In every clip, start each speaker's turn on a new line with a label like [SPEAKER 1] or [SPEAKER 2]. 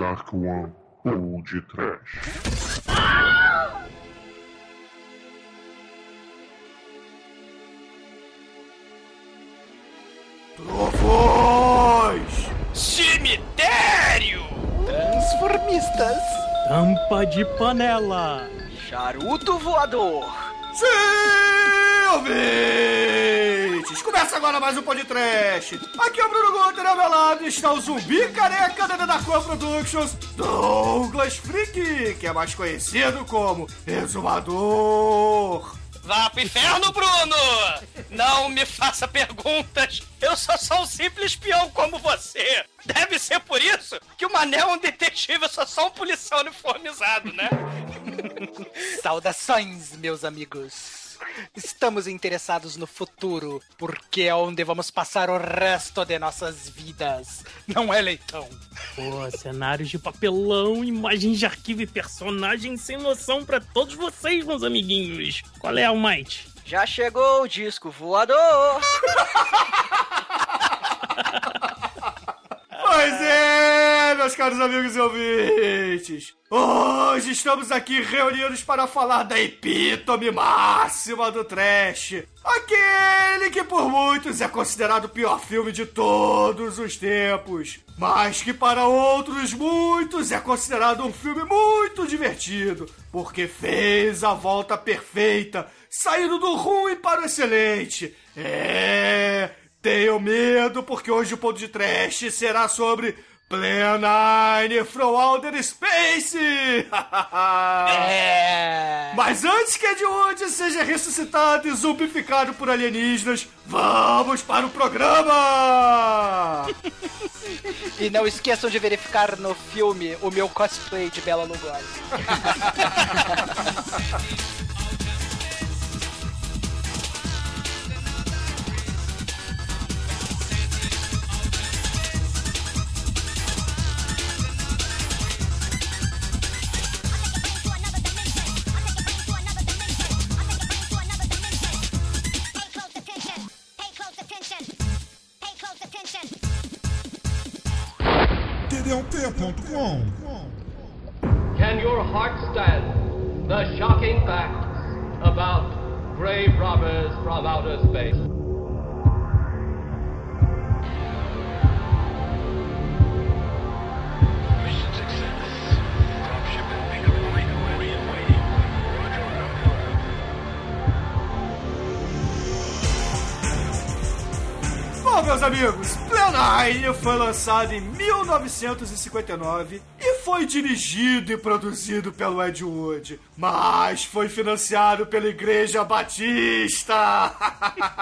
[SPEAKER 1] Dark One ou de Trash.
[SPEAKER 2] Trovões!
[SPEAKER 3] Cemitério!
[SPEAKER 4] Transformistas.
[SPEAKER 5] Tampa de panela.
[SPEAKER 3] Charuto voador!
[SPEAKER 2] Sim, ouvintes! Começa agora mais um podcast. Aqui é o Bruno Guter, ao meu lado está o zumbi careca da Darkwan Productions, Douglas Freak, que é mais conhecido como Exumador.
[SPEAKER 3] Vá pro inferno, Bruno! Não me faça perguntas! Eu sou só um simples peão como você! Deve ser por isso que o Mané é um detetive, eu sou só um policial uniformizado, né?
[SPEAKER 4] Saudações, meus amigos. Estamos interessados no futuro, porque é onde vamos passar o resto de nossas vidas. Não é, Leitão?
[SPEAKER 5] Pô, cenários de papelão, imagens de arquivo e personagens sem noção pra todos vocês, meus amiguinhos. Qual é, Almighty?
[SPEAKER 3] Já chegou o disco voador!
[SPEAKER 2] Pois é, meus caros amigos e ouvintes. Hoje estamos aqui reunidos para falar da epítome máxima do trash. Aquele que por muitos é considerado o pior filme de todos os tempos. Mas que para outros muitos é considerado um filme muito divertido. Porque fez a volta perfeita, saindo do ruim para o excelente. É... Tenho medo porque hoje o ponto de trash será sobre Plenine from Outer Space!
[SPEAKER 4] É.
[SPEAKER 2] Mas antes que Ed Wood seja ressuscitado e zumbificado por alienígenas, vamos para o programa!
[SPEAKER 4] E não esqueçam de verificar no filme o meu cosplay de Bela Lugosi.
[SPEAKER 6] TDUP.com
[SPEAKER 7] Can your heart stand the shocking facts about grave robbers from outer space?
[SPEAKER 2] Meus amigos, Plenine foi lançado em 1959 e foi dirigido e produzido pelo Ed Wood, mas foi financiado pela Igreja Batista.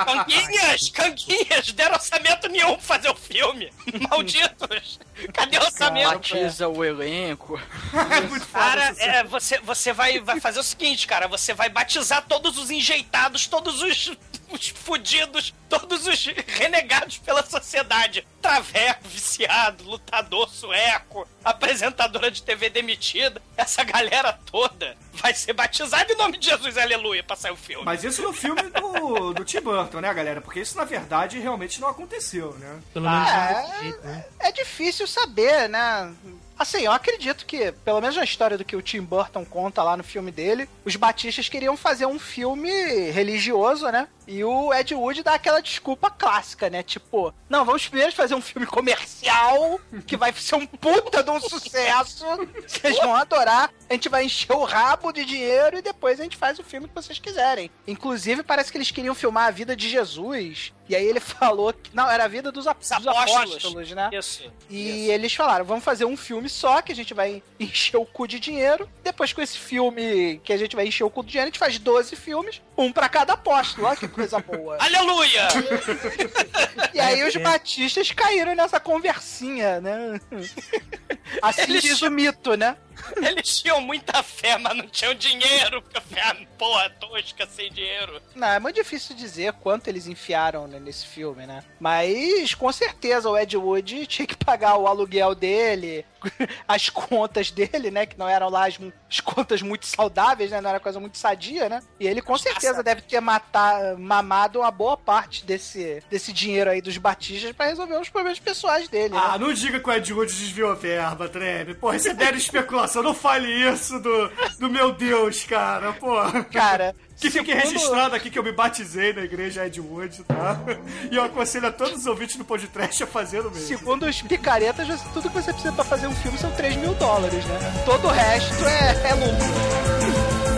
[SPEAKER 3] Canguinhas! Canguinhas! Deram orçamento nenhum pra fazer o filme! Malditos! Cadê o orçamento?
[SPEAKER 4] Batiza o elenco.
[SPEAKER 2] é muito foda
[SPEAKER 3] Cara, é, você, você vai, vai fazer o seguinte, cara. Você vai batizar todos os enjeitados, todos os, os fudidos, todos os renegados pela sociedade. Traveco, viciado, lutador sueco, apresentadora de TV demitida. Essa galera toda vai ser batizada em nome de Jesus, aleluia, pra sair o filme.
[SPEAKER 2] Mas isso no filme do, do Tim Burton, né, galera? Porque isso, na verdade, realmente não aconteceu, né?
[SPEAKER 5] Pelo menos
[SPEAKER 4] Ah,
[SPEAKER 5] desse jeito, né?
[SPEAKER 4] É difícil saber, né? Assim, eu acredito que, pelo menos na história do que o Tim Burton conta lá no filme dele, os Batistas queriam fazer um filme religioso, né? E o Ed Wood dá aquela desculpa clássica, né? Tipo, não, vamos primeiro fazer um filme comercial, que vai ser um puta de um sucesso, vocês vão adorar, a gente vai encher o rabo de dinheiro e depois a gente faz o filme que vocês quiserem. Inclusive, parece que eles queriam filmar a vida de Jesus, e aí ele falou que. Não, era a vida dos, ap-
[SPEAKER 3] Os
[SPEAKER 4] dos
[SPEAKER 3] apóstolos.
[SPEAKER 4] apóstolos, né?
[SPEAKER 3] Isso.
[SPEAKER 4] E eles falaram, vamos fazer um filme só, que a gente vai encher o cu de dinheiro. Depois com esse filme que a gente vai encher o cu de dinheiro, a gente faz 12 filmes, um pra cada apóstolo. Olha que coisa boa.
[SPEAKER 3] Aleluia!
[SPEAKER 4] E aí os
[SPEAKER 5] É.
[SPEAKER 4] batistas caíram nessa conversinha, né? Assim
[SPEAKER 3] Eles
[SPEAKER 4] diz o mito, né?
[SPEAKER 3] Eles tinham muita fé, mas não tinham dinheiro, porque a porra tosca sem dinheiro.
[SPEAKER 4] Não, é muito difícil dizer quanto eles enfiaram né, nesse filme, né? Mas com certeza o Ed Wood tinha que pagar o aluguel dele, as contas dele, né? Que não eram lá as, as contas muito saudáveis, né? Não era coisa muito sadia, né? E ele com certeza deve ter matar, mamado uma boa parte desse, desse dinheiro aí dos batistas pra resolver os problemas pessoais dele. né?
[SPEAKER 2] Ah, não diga que o Ed Wood desviou a verba, Treme. Porra, isso é mera especulação. Não fale isso do, do meu Deus, cara. Porra.
[SPEAKER 4] Cara,
[SPEAKER 2] Que fique
[SPEAKER 4] segundo-
[SPEAKER 2] registrado aqui que eu me batizei na igreja Ed Wood, tá? E eu aconselho a todos os ouvintes do podcast a fazer o mesmo.
[SPEAKER 4] Segundo os picaretas, tudo que você precisa pra fazer um filme são 3 mil dólares, né? Todo o resto é, é lucro.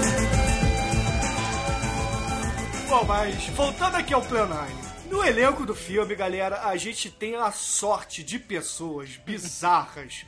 [SPEAKER 2] Bom, mas voltando aqui ao Plan 9. No elenco do filme, galera, a gente tem a sorte de pessoas bizarras.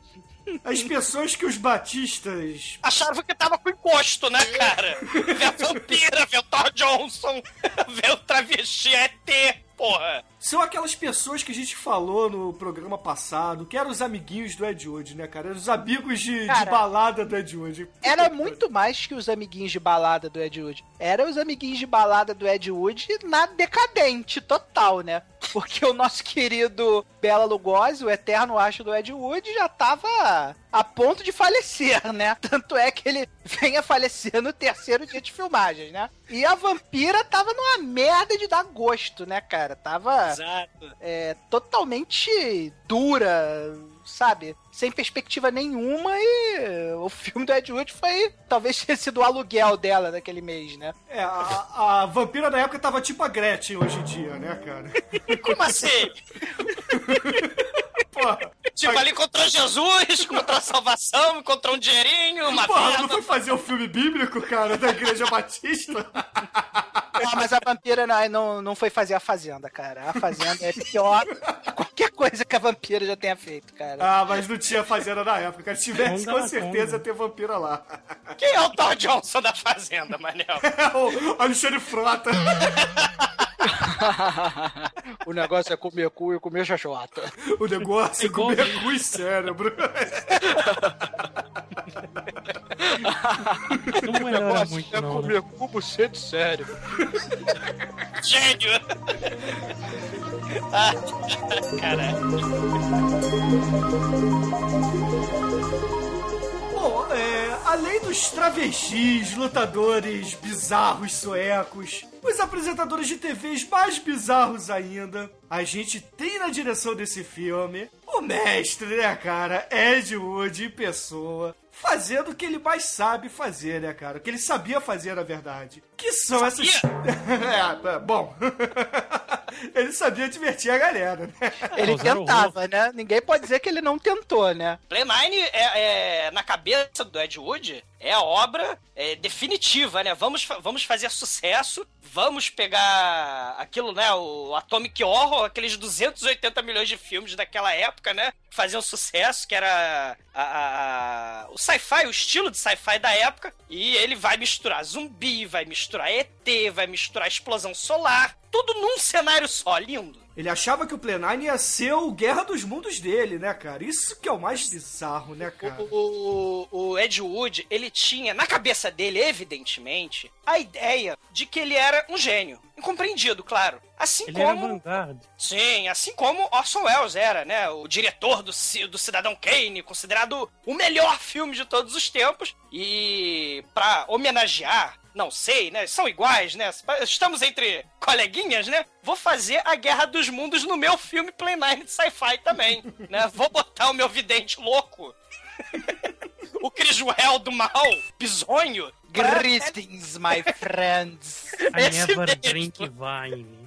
[SPEAKER 2] As pessoas que os batistas
[SPEAKER 3] Acharam que tava com encosto, né, cara? Vê a vampira, vê o Thor Johnson, vê o travesti ET, porra.
[SPEAKER 2] São aquelas pessoas que a gente falou no programa passado, que eram os amiguinhos do Ed Wood, né, cara? Eram os amigos de, de
[SPEAKER 4] Cara,
[SPEAKER 2] balada do Ed Wood.
[SPEAKER 4] Era muito mais que os amiguinhos de balada do Ed Wood. Era os amiguinhos de balada do Ed Wood na decadente total, né? Porque o nosso querido Bela Lugosi, o eterno acho do Ed Wood, já tava a ponto de falecer, né? Tanto é que ele vem a falecer no terceiro dia de filmagens, né? E a vampira tava numa merda de dar gosto, né, cara? Tava
[SPEAKER 3] Exato.
[SPEAKER 4] é, totalmente dura, sabe? Sem perspectiva nenhuma e o filme do Ed Wood foi, talvez tenha sido o aluguel dela naquele mês, né?
[SPEAKER 2] É, a, a vampira da época tava tipo a Gretchen hoje em dia, né, cara?
[SPEAKER 3] Como assim?
[SPEAKER 2] Porra,
[SPEAKER 3] Tipo, ali encontrou Jesus, encontrou a salvação, encontrou um dinheirinho, uma
[SPEAKER 2] porra,
[SPEAKER 3] vida.
[SPEAKER 2] não foi fazer o filme bíblico, cara, da Igreja Batista?
[SPEAKER 4] Ah, mas a vampira não, não, não foi fazer a Fazenda, cara. A Fazenda é pior que qualquer coisa que a vampira já tenha feito, cara.
[SPEAKER 2] Ah, mas não tinha fazenda na época, cara. Se tivesse, com certeza ia ter vampira lá.
[SPEAKER 3] Quem é o Thor Johnson da Fazenda, Manel?
[SPEAKER 2] É o Alexandre Frota.
[SPEAKER 4] o negócio é comer cu e comer xoxota.
[SPEAKER 2] O negócio é
[SPEAKER 5] Igual-
[SPEAKER 2] comer cu e cérebro.
[SPEAKER 5] Não melhora muito,
[SPEAKER 4] é
[SPEAKER 5] não. né?
[SPEAKER 4] comer cu, buceta e cérebro.
[SPEAKER 3] Gênio! ah, caralho.
[SPEAKER 2] Bom, é, além dos travestis, lutadores bizarros suecos, os apresentadores de TVs mais bizarros ainda, a gente tem na direção desse filme o mestre, né, cara? Ed Wood pessoa. Fazendo o que ele mais sabe fazer, né, cara? O que ele sabia fazer, na verdade. Que são essas. é, bom. ele sabia divertir a galera, né?
[SPEAKER 4] Ele tentava, né? Ninguém pode dizer que ele não tentou, né?
[SPEAKER 3] Play Nine é, é, na cabeça do Ed Wood, é a obra é, definitiva, né? Vamos, vamos fazer sucesso, vamos pegar aquilo, né? O Atomic Horror, aqueles 280 milhões de filmes daquela época, né? Que faziam sucesso, que era a- a- a- o sci-fi, o estilo de sci-fi da época. E ele vai misturar zumbi, vai misturar ET, vai misturar explosão solar, tudo num cenário só, lindo.
[SPEAKER 2] Ele achava que o Plenine ia ser o Guerra dos Mundos dele, né, cara? Isso que é o mais bizarro, né, cara?
[SPEAKER 3] O, o, o Ed Wood, ele tinha na cabeça dele, evidentemente, a ideia de que ele era um gênio. Incompreendido, claro. Assim
[SPEAKER 5] Ele era
[SPEAKER 3] como.
[SPEAKER 5] vanguarda.
[SPEAKER 3] Sim, assim como Orson Welles era, né? O diretor do, do Cidadão Kane, considerado o melhor filme de todos os tempos. E pra homenagear, não sei, né? São iguais, né? Estamos entre coleguinhas, né? Vou fazer a Guerra dos Mundos no meu filme Play Nine de sci-fi também, né? Vou botar o meu vidente louco. o Criswell do mal, bizonho. pra-
[SPEAKER 4] Greetings, my friends.
[SPEAKER 5] I never drink wine.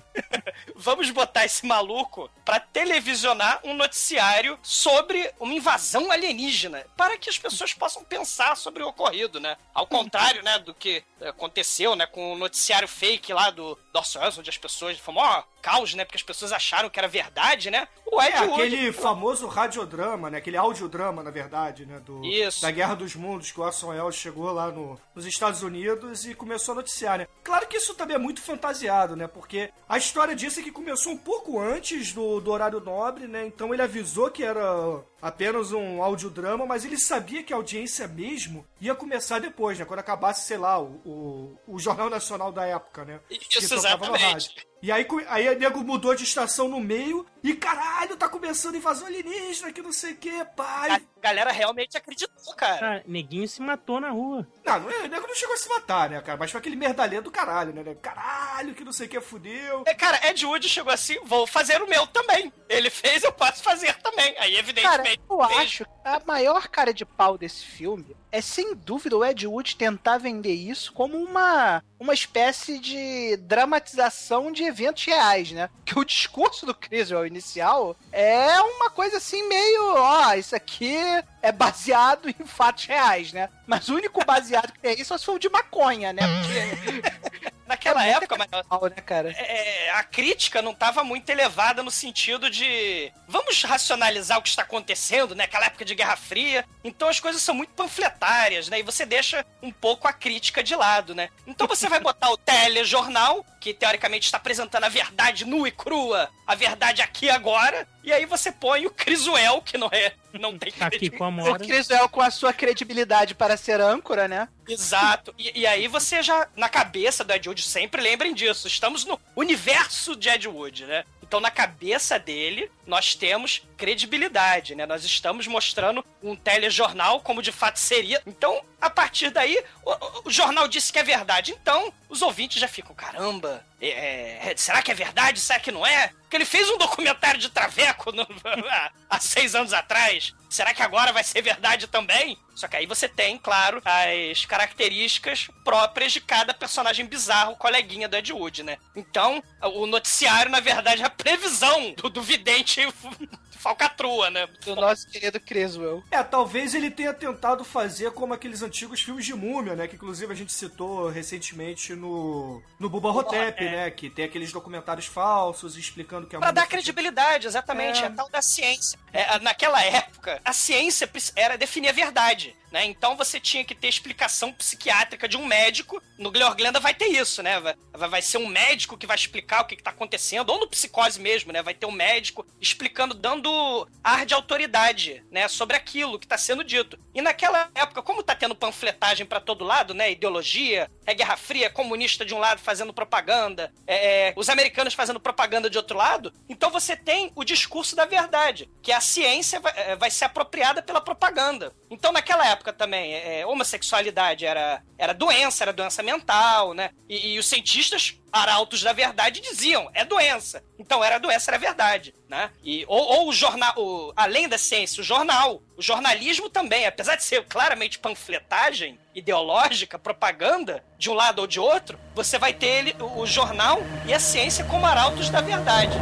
[SPEAKER 3] Vamos botar esse maluco pra televisionar um noticiário sobre uma invasão alienígena, para que as pessoas possam pensar sobre o ocorrido, né? Ao contrário, né, do que aconteceu, né, com o noticiário fake lá do, Welles, onde as pessoas, foi mó caos, né? Porque as pessoas acharam que era verdade, né? O
[SPEAKER 2] É,
[SPEAKER 3] Ed Wood...
[SPEAKER 2] aquele famoso radiodrama, né? Aquele audiodrama, na verdade, né? Do,
[SPEAKER 3] Isso.
[SPEAKER 2] Da Guerra dos Mundos, que o Orson Welles chegou lá no, nos Estados Unidos e começou a noticiar, né? Claro que isso também é muito fantasiado, né? Porque a história disso é que começou um pouco antes do, do horário nobre, né? Então ele avisou que era apenas um audiodrama, mas ele sabia que a audiência mesmo ia começar depois, né? Quando acabasse, sei lá, o, o, o Jornal Nacional da época, né?
[SPEAKER 3] Isso,
[SPEAKER 2] que
[SPEAKER 3] exatamente.
[SPEAKER 2] E aí, aí o nego mudou de estação no meio e caralho, tá começando a invasão alienígena, que não sei o que, pai.
[SPEAKER 3] A galera realmente acreditou, cara.
[SPEAKER 5] Cara, neguinho se matou na rua.
[SPEAKER 2] Não, não, é- o nego não chegou a se matar, né, cara? Mas foi aquele merdalhento do caralho, né? nego? Caralho, que não sei o que, fudeu.
[SPEAKER 3] É, Cara, Ed Wood chegou assim, vou fazer o meu também. Ele fez, eu posso fazer também. Aí,
[SPEAKER 4] Cara,
[SPEAKER 3] evidentemente,
[SPEAKER 4] eu
[SPEAKER 3] fez.
[SPEAKER 4] acho que a maior cara de pau desse filme é, sem dúvida, o Ed Wood tentar vender isso como uma, uma espécie de dramatização de eventos reais, né? Que o discurso do Criswell inicial é uma coisa assim meio, ó, isso aqui é baseado em fatos reais, né? Mas o único baseado que tem só se for o de maconha, né? Porque
[SPEAKER 3] Naquela
[SPEAKER 4] é
[SPEAKER 3] época, mas
[SPEAKER 4] mal, né, cara?
[SPEAKER 3] é, a crítica não estava muito elevada no sentido de vamos racionalizar o que está acontecendo, né? Aquela época de Guerra Fria. Então as coisas são muito panfletárias, né? E você deixa um pouco a crítica de lado, né? Então você vai botar o telejornal, que teoricamente está apresentando a verdade nua e crua, a verdade aqui e agora, e aí você põe o Criswell, que não é. Não tem
[SPEAKER 5] Tá aqui com a
[SPEAKER 4] O
[SPEAKER 5] Mora.
[SPEAKER 4] Criswell com a sua credibilidade para ser âncora, né?
[SPEAKER 3] Exato. E, e aí você já, na cabeça do Ed Wood, sempre lembrem disso. Estamos no universo de Ed Wood, né? Então, na cabeça dele, nós temos credibilidade, né? Nós estamos mostrando um telejornal como de fato seria. Então, a partir daí, o, o- jornal disse que é verdade. Então, os ouvintes já ficam, caramba, é- é- será que é verdade? Será que não é? Porque ele fez um documentário de Traveco no- há seis anos atrás. Será que agora vai ser verdade também? Só que aí você tem, claro, as características próprias de cada personagem bizarro, coleguinha do Ed Wood, né? Então, o noticiário, na verdade, é a previsão do, do vidente falcatrua, né?
[SPEAKER 4] Do nosso querido Criswell.
[SPEAKER 2] É, talvez ele tenha tentado fazer como aqueles antigos filmes de múmia, né? Que inclusive a gente citou recentemente no, no Bubba Hotep, né? Que tem aqueles documentários falsos explicando que a
[SPEAKER 3] Pra
[SPEAKER 2] múmia
[SPEAKER 3] dar
[SPEAKER 2] foi-
[SPEAKER 3] credibilidade, exatamente. É.
[SPEAKER 2] É.
[SPEAKER 3] a tal da ciência. É, naquela época, a ciência era definir a verdade. Né? Então você tinha que ter explicação psiquiátrica de um médico. No Glenda vai ter isso, né? Vai, vai ser um médico que vai explicar o que, está acontecendo, ou no psicose mesmo, né? Vai ter um médico explicando, dando ar de autoridade, né? Sobre aquilo que está sendo dito. E naquela época, como tá tendo panfletagem para todo lado, né? Ideologia, é Guerra Fria, comunista de um lado fazendo propaganda, é, é, os americanos fazendo propaganda de outro lado, então você tem o discurso da verdade, que a ciência vai, é, vai ser apropriada pela propaganda. Então, naquela época também, é, é, homossexualidade era, era doença, era doença mental, né? E, e os cientistas arautos da verdade diziam, é doença. Então, era doença, era verdade, né? E, ou, ou o jornal, o- além da ciência, o jornal, o jornalismo também, apesar de ser claramente panfletagem ideológica, propaganda, de um lado ou de outro, você vai ter ele, o, o jornal e a ciência como arautos da verdade.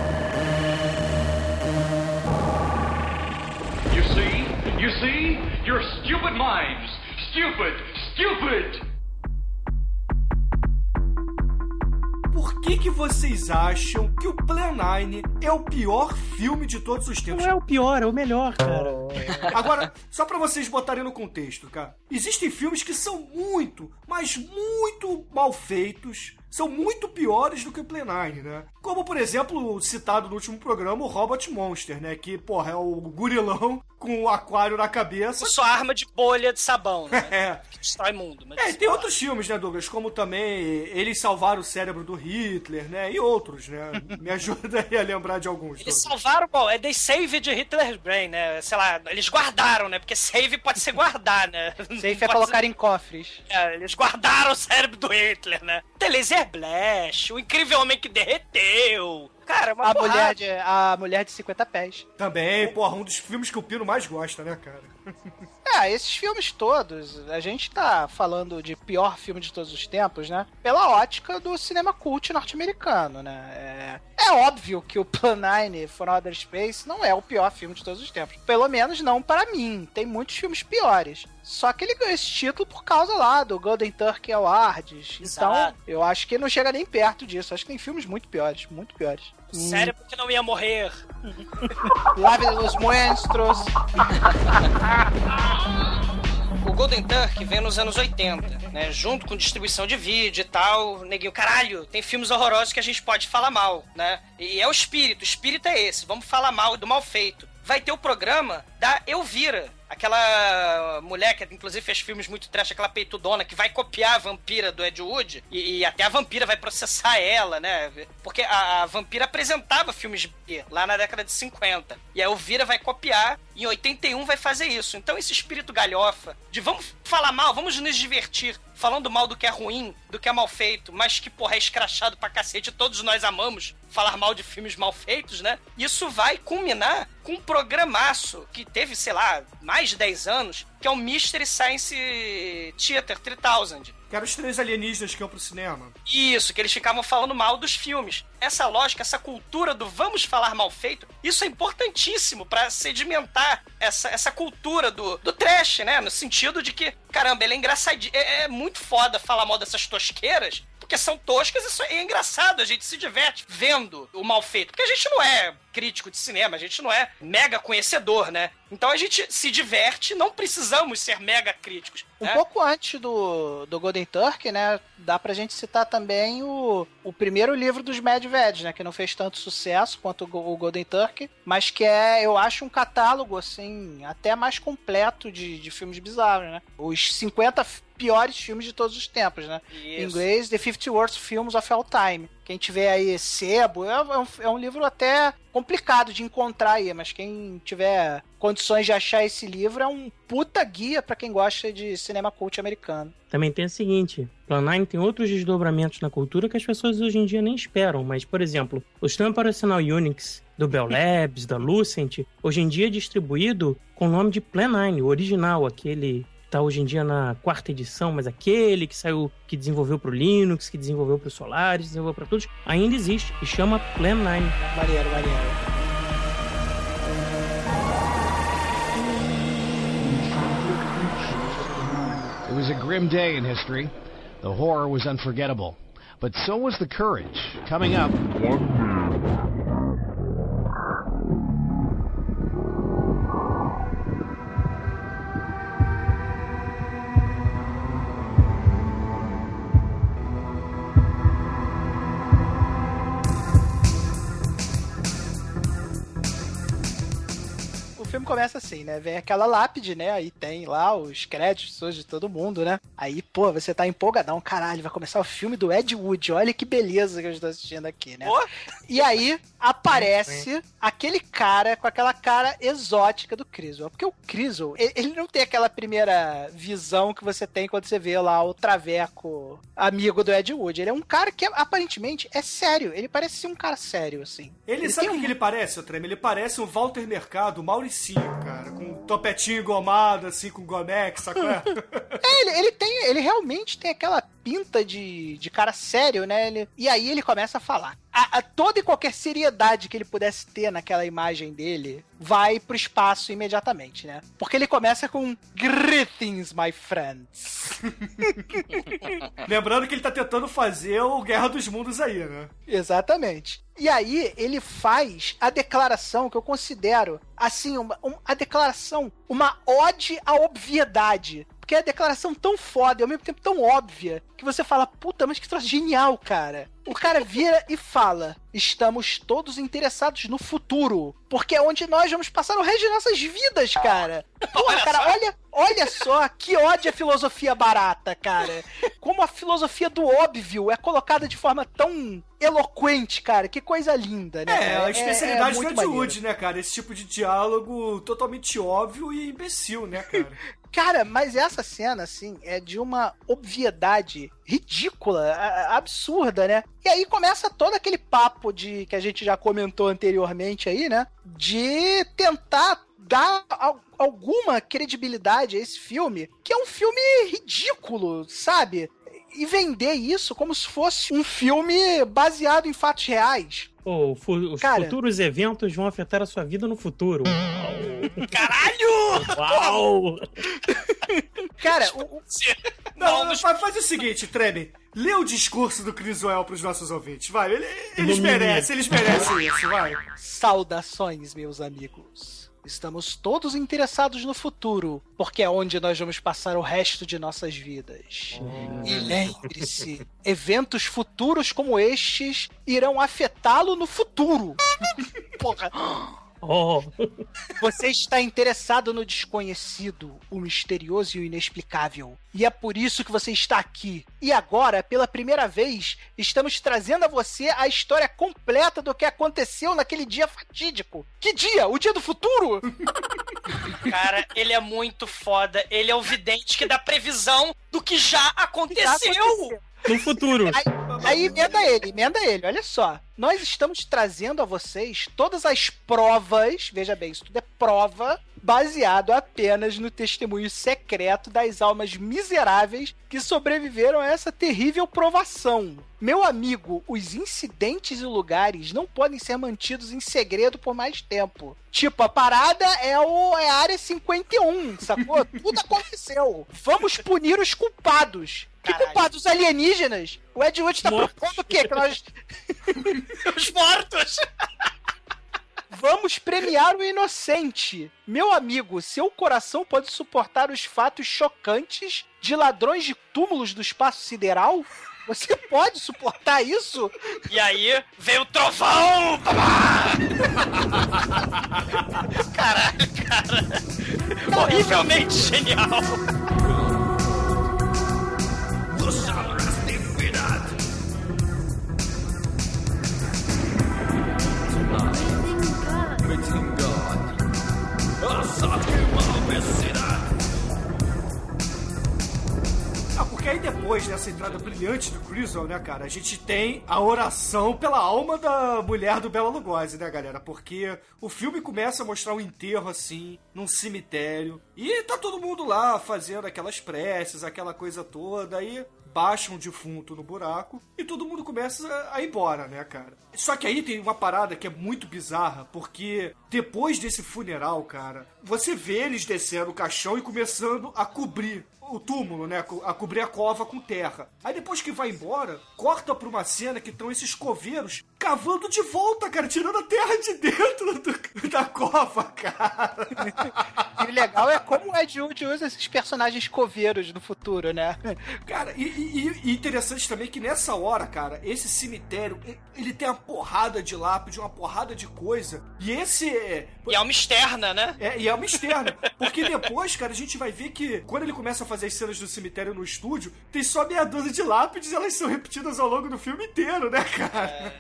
[SPEAKER 6] You see? You see? Your stupid minds. Stupid! Stupid!
[SPEAKER 2] Por que que vocês acham que o Plan 9 é o pior filme de todos os tempos?
[SPEAKER 5] Não é o pior, é o melhor, cara.
[SPEAKER 2] Agora, só pra vocês botarem no contexto, cara. Existem filmes que são muito, mas muito mal feitos. São muito piores do que o Play 9, né? Como, por exemplo, citado no último programa, o Robot Monster, né? Que, porra, é o gurilão com o aquário na cabeça.
[SPEAKER 3] Com sua arma de bolha de sabão, né?
[SPEAKER 2] É.
[SPEAKER 3] Que destrói mundo. Mas
[SPEAKER 2] É, e tem outros filmes, né, Douglas? Como também Eles Salvaram o Cérebro do Hitler, né? E outros, né? Me ajuda aí a lembrar de alguns.
[SPEAKER 3] Eles
[SPEAKER 2] Douglas.
[SPEAKER 3] salvaram, bom, é they saved Hitler's brain, né? Sei lá, eles guardaram, né? Porque save pode ser guardar, né?
[SPEAKER 4] Safe é colocar
[SPEAKER 3] ser-
[SPEAKER 4] em cofres.
[SPEAKER 3] É, eles guardaram o cérebro do Hitler, né? Tem Laser Blast, o incrível homem que derreteu. Cara, uma
[SPEAKER 4] A
[SPEAKER 3] porrada.
[SPEAKER 4] mulher, de, a mulher de 50 pés.
[SPEAKER 2] Também, porra, um dos filmes que o Pino mais gosta, né, cara?
[SPEAKER 4] É, esses filmes todos, a gente tá falando de pior filme de todos os tempos, né? Pela ótica do cinema cult norte-americano, né? É, é óbvio que o Plan 9 For Outer Space não é o pior filme de todos os tempos. Pelo menos não para mim. Tem muitos filmes piores. Só que ele ganhou esse título por causa lá do Golden Turkey Awards. Então,
[SPEAKER 3] Exato.
[SPEAKER 4] eu acho que ele não chega nem perto disso. Acho que tem filmes muito piores, muito piores.
[SPEAKER 3] Sério, porque não ia morrer.
[SPEAKER 4] Live de los Monstros.
[SPEAKER 3] O Golden Turkey vem nos anos 80, né? Junto com distribuição de vídeo e tal. Neguinho, caralho, tem filmes horrorosos que a gente pode falar mal, né? E é o espírito, o espírito é esse. Vamos falar mal do mal feito. Vai ter o programa da Elvira, aquela mulher que inclusive fez filmes muito trash, aquela peitudona que vai copiar a vampira do Ed Wood e, e até a vampira vai processar ela, né? Porque a, a vampira apresentava filmes B lá na década de 50. E a Elvira vai copiar e em 81 vai fazer isso. Então esse espírito galhofa de vamos falar mal, vamos nos divertir falando mal do que é ruim, do que é mal feito, mas que, porra, é escrachado pra cacete, todos nós amamos falar mal de filmes mal feitos, né? Isso vai culminar com um programaço que teve, sei lá, mais de 10 anos, que é o Mystery Science Theater 3000.
[SPEAKER 2] Que eram os três alienígenas que iam pro cinema.
[SPEAKER 3] Isso, que eles ficavam falando mal dos filmes. Essa lógica, essa cultura do vamos falar mal feito, isso é importantíssimo pra sedimentar essa, essa cultura do, do trash, né? No sentido de que, caramba, ele é engraçadinho. É, é muito foda falar mal dessas tosqueiras, porque são toscas e é engraçado, a gente se diverte vendo o mal feito. Porque a gente não é crítico de cinema, a gente não é mega conhecedor, né? Então a gente se diverte, não precisamos ser mega críticos.
[SPEAKER 4] Um
[SPEAKER 3] né?
[SPEAKER 4] pouco antes do, do Golden Turkey, né? Dá pra gente citar também o, o primeiro livro dos Mad Veg, né? Que não fez tanto sucesso quanto o, Go- o Golden Turkey, mas que é, eu acho, um catálogo, assim, até mais completo de, de filmes bizarros, né? Os 50 f- piores filmes de todos os tempos, né? Em
[SPEAKER 3] Isso.
[SPEAKER 4] inglês, The 50 Worst Films of All Time. Quem tiver aí sebo, é, é um, é um livro até complicado de encontrar aí, mas quem tiver condições de achar esse livro é um puta guia pra quem gosta de cinema cult americano.
[SPEAKER 5] Também tem o seguinte, Plan 9 tem outros desdobramentos na cultura que as pessoas hoje em dia nem esperam, mas, por exemplo, o sistema operacional Unix do Bell Labs, da Lucent, hoje em dia é distribuído com o nome de Plan 9, o original, aquele que tá hoje em dia na quarta edição, mas aquele que saiu, que desenvolveu pro Linux, que desenvolveu pro Solaris, desenvolveu para todos, ainda existe e chama Plan 9.
[SPEAKER 4] Maneiro, maneiro.
[SPEAKER 8] It was a grim day in history. The horror was unforgettable. But so was the courage. Coming up,
[SPEAKER 4] filme começa assim, né? Vem aquela lápide, né? Aí tem lá os créditos de todo mundo, né? Aí, pô, você tá empolgadão, caralho, vai começar o filme do Ed Wood. Olha que beleza que eu estou assistindo aqui, né?
[SPEAKER 3] Pô.
[SPEAKER 4] E aí aparece aquele cara com aquela cara exótica do Criswell. Porque o Criswell, ele ele não tem aquela primeira visão que você tem quando você vê lá o Traveco amigo do Ed Wood. Ele é um cara que aparentemente é sério. Ele parece ser um cara sério, assim.
[SPEAKER 2] Ele, sabe o
[SPEAKER 4] tem
[SPEAKER 2] que, que ele parece, o Trem? Ele parece um Walter Mercado, um Mauricinho, cara. Com topetinho engomado, assim, com gomex, sacou?
[SPEAKER 4] É, ele, ele tem, ele realmente tem aquela pinta de, de cara sério, né? Ele- e aí ele começa a falar. A, a toda e qualquer seriedade que ele pudesse ter naquela imagem dele vai pro espaço imediatamente, né? Porque ele começa com Greetings, my friends.
[SPEAKER 2] Lembrando que ele tá tentando fazer o Guerra dos Mundos aí, né?
[SPEAKER 4] Exatamente. E aí ele faz a declaração que eu considero assim uma, um- a declaração uma ode à obviedade. Porque é a declaração tão foda e ao mesmo tempo tão óbvia que você fala, puta, mas que troço genial, cara. O cara vira e fala: Estamos todos interessados no futuro. Porque é onde nós vamos passar o resto de nossas vidas, cara. Porra, cara, olha, olha só que ódio a filosofia barata, cara. Como a filosofia do óbvio é colocada de forma tão eloquente, cara. Que coisa linda, né?
[SPEAKER 2] É, a especialidade do
[SPEAKER 4] muito
[SPEAKER 2] Ed
[SPEAKER 4] maneiro.
[SPEAKER 2] Wood, né, cara? Esse tipo de diálogo totalmente óbvio e imbecil, né, cara?
[SPEAKER 4] Cara, mas essa cena, assim, é de uma obviedade ridícula, absurda, né? E aí começa todo aquele papo de que a gente já comentou anteriormente aí, né? De tentar dar al- alguma credibilidade a esse filme, que é um filme ridículo, sabe? E vender isso como se fosse um filme baseado em fatos reais.
[SPEAKER 5] Pô, os
[SPEAKER 4] Cara.
[SPEAKER 5] futuros eventos vão afetar a sua vida no futuro.
[SPEAKER 3] Caralho!
[SPEAKER 5] Uau!
[SPEAKER 4] Cara, o, o-
[SPEAKER 2] Não,
[SPEAKER 3] Não,
[SPEAKER 2] fa- faz o seguinte, Treme. Lê o discurso do Criswell pros nossos ouvintes, vai. Ele- Eles
[SPEAKER 5] Ilumine.
[SPEAKER 2] merecem, eles merecem isso, vai.
[SPEAKER 4] Saudações, meus amigos. Estamos todos interessados no futuro, porque é onde nós vamos passar o resto de nossas vidas. E lembre-se, eventos futuros como estes irão afetá-lo no futuro. Porra,
[SPEAKER 5] Oh,
[SPEAKER 4] você está interessado no desconhecido, o misterioso e o inexplicável. E é por isso que você está aqui. E agora, pela primeira vez, estamos trazendo a você a história completa do que aconteceu naquele dia fatídico. Que dia? O dia do futuro?
[SPEAKER 3] Cara, ele é muito foda. Ele é o vidente que dá previsão do que já aconteceu.
[SPEAKER 5] No futuro.
[SPEAKER 4] Aí emenda ele, emenda ele, olha só. Nós estamos trazendo a vocês todas as provas, veja bem, isso tudo é prova, baseado apenas no testemunho secreto das almas miseráveis que sobreviveram a essa terrível provação. Meu amigo, os incidentes e lugares não podem ser mantidos em segredo por mais tempo. Tipo, a parada é, o, é a área 51, sacou? Tudo aconteceu. Vamos punir os culpados. Que
[SPEAKER 3] Caralho.
[SPEAKER 4] culpados alienígenas? O Ed Wood tá
[SPEAKER 5] Mortos.
[SPEAKER 4] propondo o quê? Que nós
[SPEAKER 3] Os mortos.
[SPEAKER 4] vamos premiar o inocente. Meu amigo, seu coração pode suportar os fatos chocantes de ladrões de túmulos do espaço sideral? Você pode suportar isso?
[SPEAKER 3] E aí veio o trovão! Caralho, cara. Horrivelmente genial.
[SPEAKER 2] Criswell, né, cara, a gente tem a oração pela alma da mulher do Bela Lugosi, né, galera? Porque o filme começa a mostrar um enterro, assim, num cemitério. E tá todo mundo lá fazendo aquelas preces, aquela coisa toda. Aí baixa um defunto no buraco e todo mundo começa a ir embora, né, cara? Só que aí tem uma parada que é muito bizarra, porque depois desse funeral, cara, você vê eles descendo o caixão e começando a cobrir o túmulo, né? A cobrir a cova com terra. Aí depois que vai embora, corta pra uma cena que estão esses coveiros cavando de volta, cara, tirando a terra de dentro do- da cova, cara.
[SPEAKER 4] E o legal é como o Ed Wood usa esses personagens coveiros no futuro, né?
[SPEAKER 2] Cara, e, e- e interessante também que nessa hora, cara, esse cemitério, ele tem uma porrada de lápide, uma porrada de coisa. E esse é,
[SPEAKER 3] E é uma externa, né?
[SPEAKER 2] é, e é uma externa. Porque depois, cara, a gente vai ver que quando ele começa a fazer as cenas do cemitério no estúdio, tem só meia dúzia de lápides e elas são repetidas ao longo do filme inteiro, né, cara?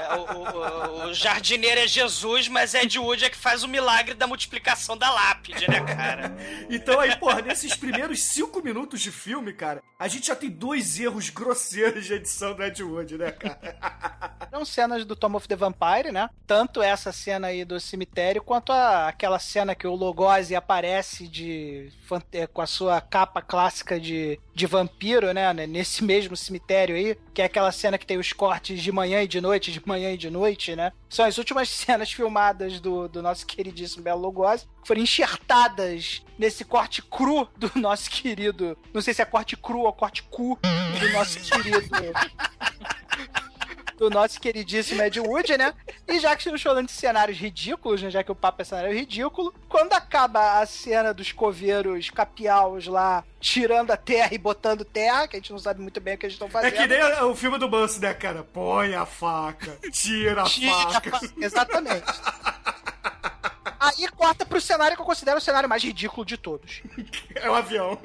[SPEAKER 3] É, o, o- o jardineiro é Jesus, mas Ed Wood é que faz o milagre da multiplicação da lápide, né, cara?
[SPEAKER 2] Então aí, porra, nesses primeiros cinco minutos de filme, cara, a gente já tem dois erros grosseiros de edição do Ed Wood, né, cara?
[SPEAKER 4] São cenas do Tom of the Vampire, né? Tanto essa cena aí do cemitério, quanto a, aquela cena que o Logose aparece de é, com a sua capa clássica de, de vampiro, né? Nesse mesmo cemitério aí, que é aquela cena que tem os cortes de manhã e de noite, de manhã e de noite, né? São as últimas cenas filmadas do, do nosso queridíssimo Belo Lugosi, que foram enxertadas nesse corte cru do nosso querido. Não sei se é corte cru ou corte cu do nosso querido do nosso queridíssimo Ed Wood, né? E já que estamos falando de cenários ridículos, né? Já que o papo é cenário ridículo, quando acaba a cena dos coveiros capiaus lá tirando a terra e botando terra, que a gente não sabe muito bem o que eles estão
[SPEAKER 2] É
[SPEAKER 4] fazendo.
[SPEAKER 2] que nem o filme do Manso, né, cara? Põe a faca, tira a
[SPEAKER 4] Tira a
[SPEAKER 2] faca.
[SPEAKER 4] fa- Exatamente. Aí corta pro cenário que eu considero o cenário mais ridículo de todos.
[SPEAKER 2] É o avião.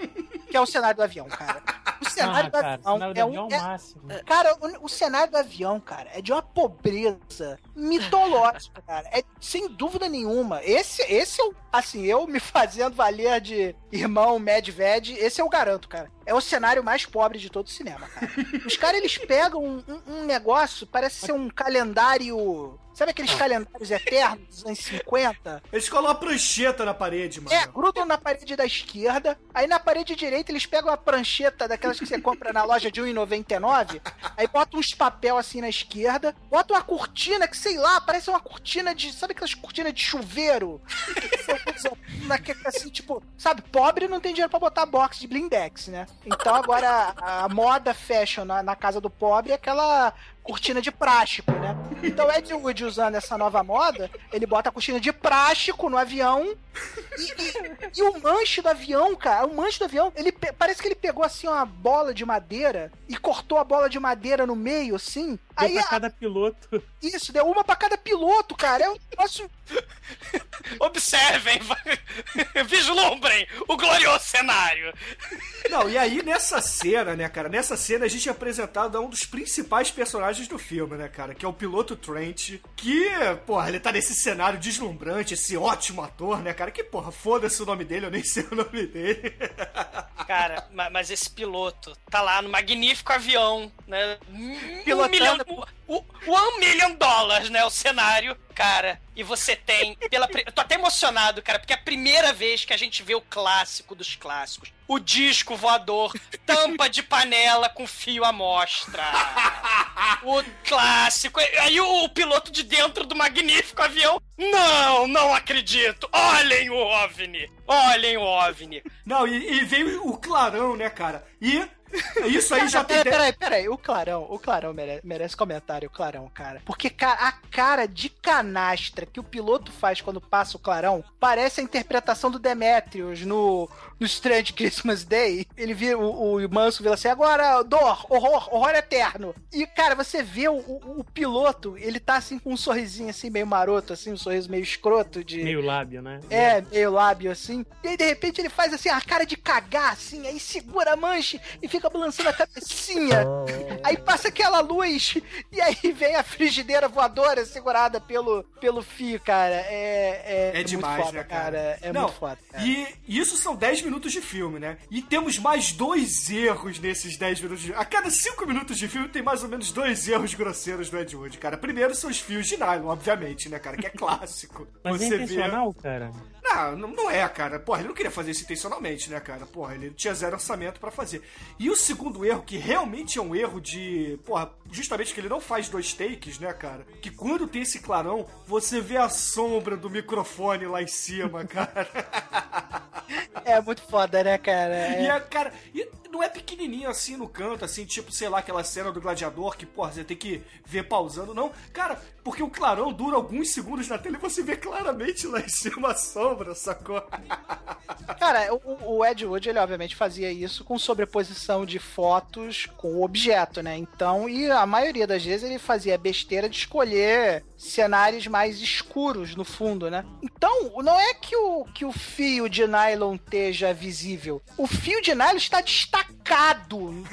[SPEAKER 4] Que é o cenário do avião, cara. O cenário
[SPEAKER 5] Ah,
[SPEAKER 4] do
[SPEAKER 5] cara,
[SPEAKER 4] avião
[SPEAKER 5] cenário do
[SPEAKER 4] é
[SPEAKER 5] avião
[SPEAKER 4] um.
[SPEAKER 5] é o
[SPEAKER 4] é-
[SPEAKER 5] máximo.
[SPEAKER 4] Cara, o, o cenário do avião, cara, é de uma pobreza mitológica, cara. É sem dúvida nenhuma. Esse, esse é o. Assim, eu me fazendo valer de irmão Medved, esse eu garanto, cara. É o cenário mais pobre de todo o cinema, cara. Os caras, eles pegam um, um- um negócio, parece ser um calendário, Sabe aqueles calendários eternos dos anos 50?
[SPEAKER 2] Eles colam uma prancheta na parede, mano.
[SPEAKER 4] É, grudam na parede da esquerda, aí na parede direita eles pegam a prancheta daquelas que você compra na loja de R$1,99, aí botam uns papel assim na esquerda, botam uma cortina que, sei lá, parece uma cortina de. Sabe aquelas cortinas de chuveiro? Que você usa naque- assim, tipo, sabe, pobre não tem dinheiro pra botar box de blindex, né? Então agora a, a moda fashion na, na casa do pobre é aquela cortina de plástico, né? Então o Ed Wood usando essa nova moda, ele bota a cortina de plástico no avião e, e- e o manche do avião, cara, o manche do avião, ele parece que ele pegou assim uma bola de madeira e cortou a bola de madeira no meio, assim.
[SPEAKER 5] Deu
[SPEAKER 4] Aí
[SPEAKER 5] pra cada piloto.
[SPEAKER 4] isso, deu uma pra cada piloto, cara. É um negócio.
[SPEAKER 3] Observem, vislumbrem o glorioso cenário.
[SPEAKER 2] Não, e aí nessa cena, né, cara? Nessa cena a gente é apresentado a um dos principais personagens do filme, né, cara? Que é o piloto Trent. Que, porra, ele tá nesse cenário deslumbrante, esse ótimo ator, né, cara? Que, porra, foda-se o nome dele, eu nem sei o nome dele.
[SPEAKER 3] Cara, ma- mas esse piloto tá lá no magnífico avião, né? Um
[SPEAKER 4] Pilotando.
[SPEAKER 3] milhão, one million dólares, né? O cenário, cara. E você tem, pela, eu tô até emocionado, cara, porque é a primeira vez que a gente vê o clássico dos clássicos. O disco voador, tampa de panela com fio à mostra. O clássico. Aí o, o piloto de dentro do magnífico avião. Não, não acredito. Olhem o OVNI. Olhem o OVNI.
[SPEAKER 2] Não, e, e veio o clarão, né, cara? E isso aí já tem.
[SPEAKER 4] Peraí, peraí, peraí. O Clarão, o Clarão mere- merece comentário, o Clarão, cara. Porque a cara de canastra que o piloto faz quando passa o Clarão parece a interpretação do Demetrius no, no Strange Christmas Day. Ele vira o, o Manso vira assim: agora, dor, horror, horror eterno. E, cara, você vê o, o- o piloto, ele tá assim com um sorrisinho assim, meio maroto, assim, um sorriso meio escroto de.
[SPEAKER 5] Meio lábio, né?
[SPEAKER 4] É, meio lábio assim. E aí, de repente, ele faz assim, a cara de cagar, assim, aí segura a manche e fica balançando a cabecinha. Aí passa aquela luz, e aí vem a frigideira voadora segurada pelo, pelo fio, cara. É, é,
[SPEAKER 2] É demais,
[SPEAKER 4] muito foda,
[SPEAKER 2] né, cara?
[SPEAKER 4] É
[SPEAKER 2] Não,
[SPEAKER 4] muito foda, cara.
[SPEAKER 2] E isso são 10 minutos de filme, né? E temos mais dois erros nesses 10 minutos de A cada 5 minutos de filme tem mais ou menos dois erros grosseiros do Ed Wood, cara. Primeiro são os fios de nylon, obviamente, né, cara? Que é clássico.
[SPEAKER 5] Mas é
[SPEAKER 2] Você vê.
[SPEAKER 5] intencional, cara?
[SPEAKER 2] Não, não, não é, cara. Porra, ele não queria fazer isso intencionalmente, né, cara? Porra, ele tinha zero orçamento pra fazer. E o segundo erro, que realmente é um erro de. Porra, justamente que ele não faz dois takes, né, cara? Que quando tem esse clarão, você vê a sombra do microfone lá em cima, cara.
[SPEAKER 4] É muito foda, né, cara? É.
[SPEAKER 2] E a cara. E não é pequenininho assim no canto, assim, tipo, sei lá, aquela cena do gladiador que, porra, você tem que ver pausando, não. Cara, porque o clarão dura alguns segundos na tela e você vê claramente lá em cima a sombra, sacou?
[SPEAKER 4] Cara, o, o Ed Wood, ele obviamente fazia isso com sobreposição de fotos com o objeto, né? Então, e a maioria das vezes ele fazia a besteira de escolher cenários mais escuros no fundo, né? Então, não é que o, que o fio de nylon esteja visível. O fio de nylon está destacado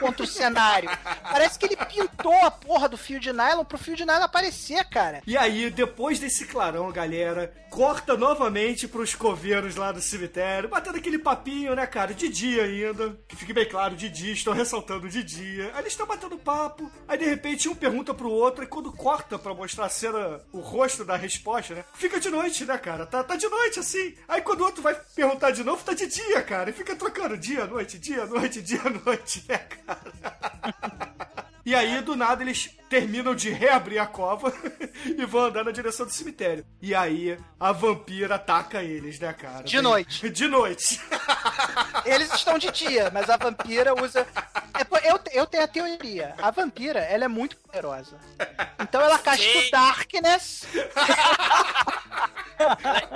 [SPEAKER 4] contra o cenário. Parece que ele pintou a porra do fio de nylon pro fio de nylon aparecer, cara.
[SPEAKER 2] E aí, depois desse clarão, galera, corta novamente pros coveiros lá do cemitério, batendo aquele papinho, né, cara, de dia ainda. Que fique bem claro, de dia, estão ressaltando de dia. Aí eles estão batendo papo, aí de repente um pergunta pro outro, e quando corta pra mostrar cena, o rosto da resposta, né, fica de noite, né, cara, tá, tá de noite assim. Aí quando o outro vai perguntar de novo, tá de dia, cara, e fica trocando dia, noite, dia, noite, dia, noite, né, cara. E aí, do nada, eles terminam de reabrir a cova e vão andar na direção do cemitério. E aí, a vampira ataca eles, né, cara?
[SPEAKER 4] De noite.
[SPEAKER 2] De noite.
[SPEAKER 4] Eles estão de dia, mas a vampira usa. É, eu, eu tenho a teoria. A vampira, ela é muito poderosa. Então ela casta o Darkness.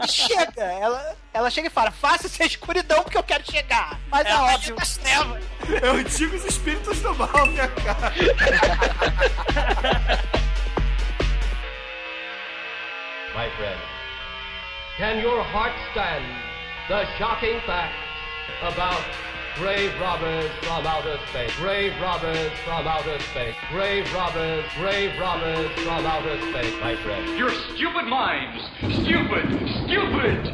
[SPEAKER 4] e chega. Ela, ela chega e fala: faça essa escuridão porque eu quero chegar. Mas é,
[SPEAKER 3] É a
[SPEAKER 4] óbvio.
[SPEAKER 2] É o antigos espíritos do mal, né, cara?
[SPEAKER 7] My friend, can your heart stand the shocking facts about grave robbers from outer space? Grave robbers from outer space. Grave robbers, grave robbers from outer space, my friend.
[SPEAKER 6] Your stupid minds! Stupid! Stupid!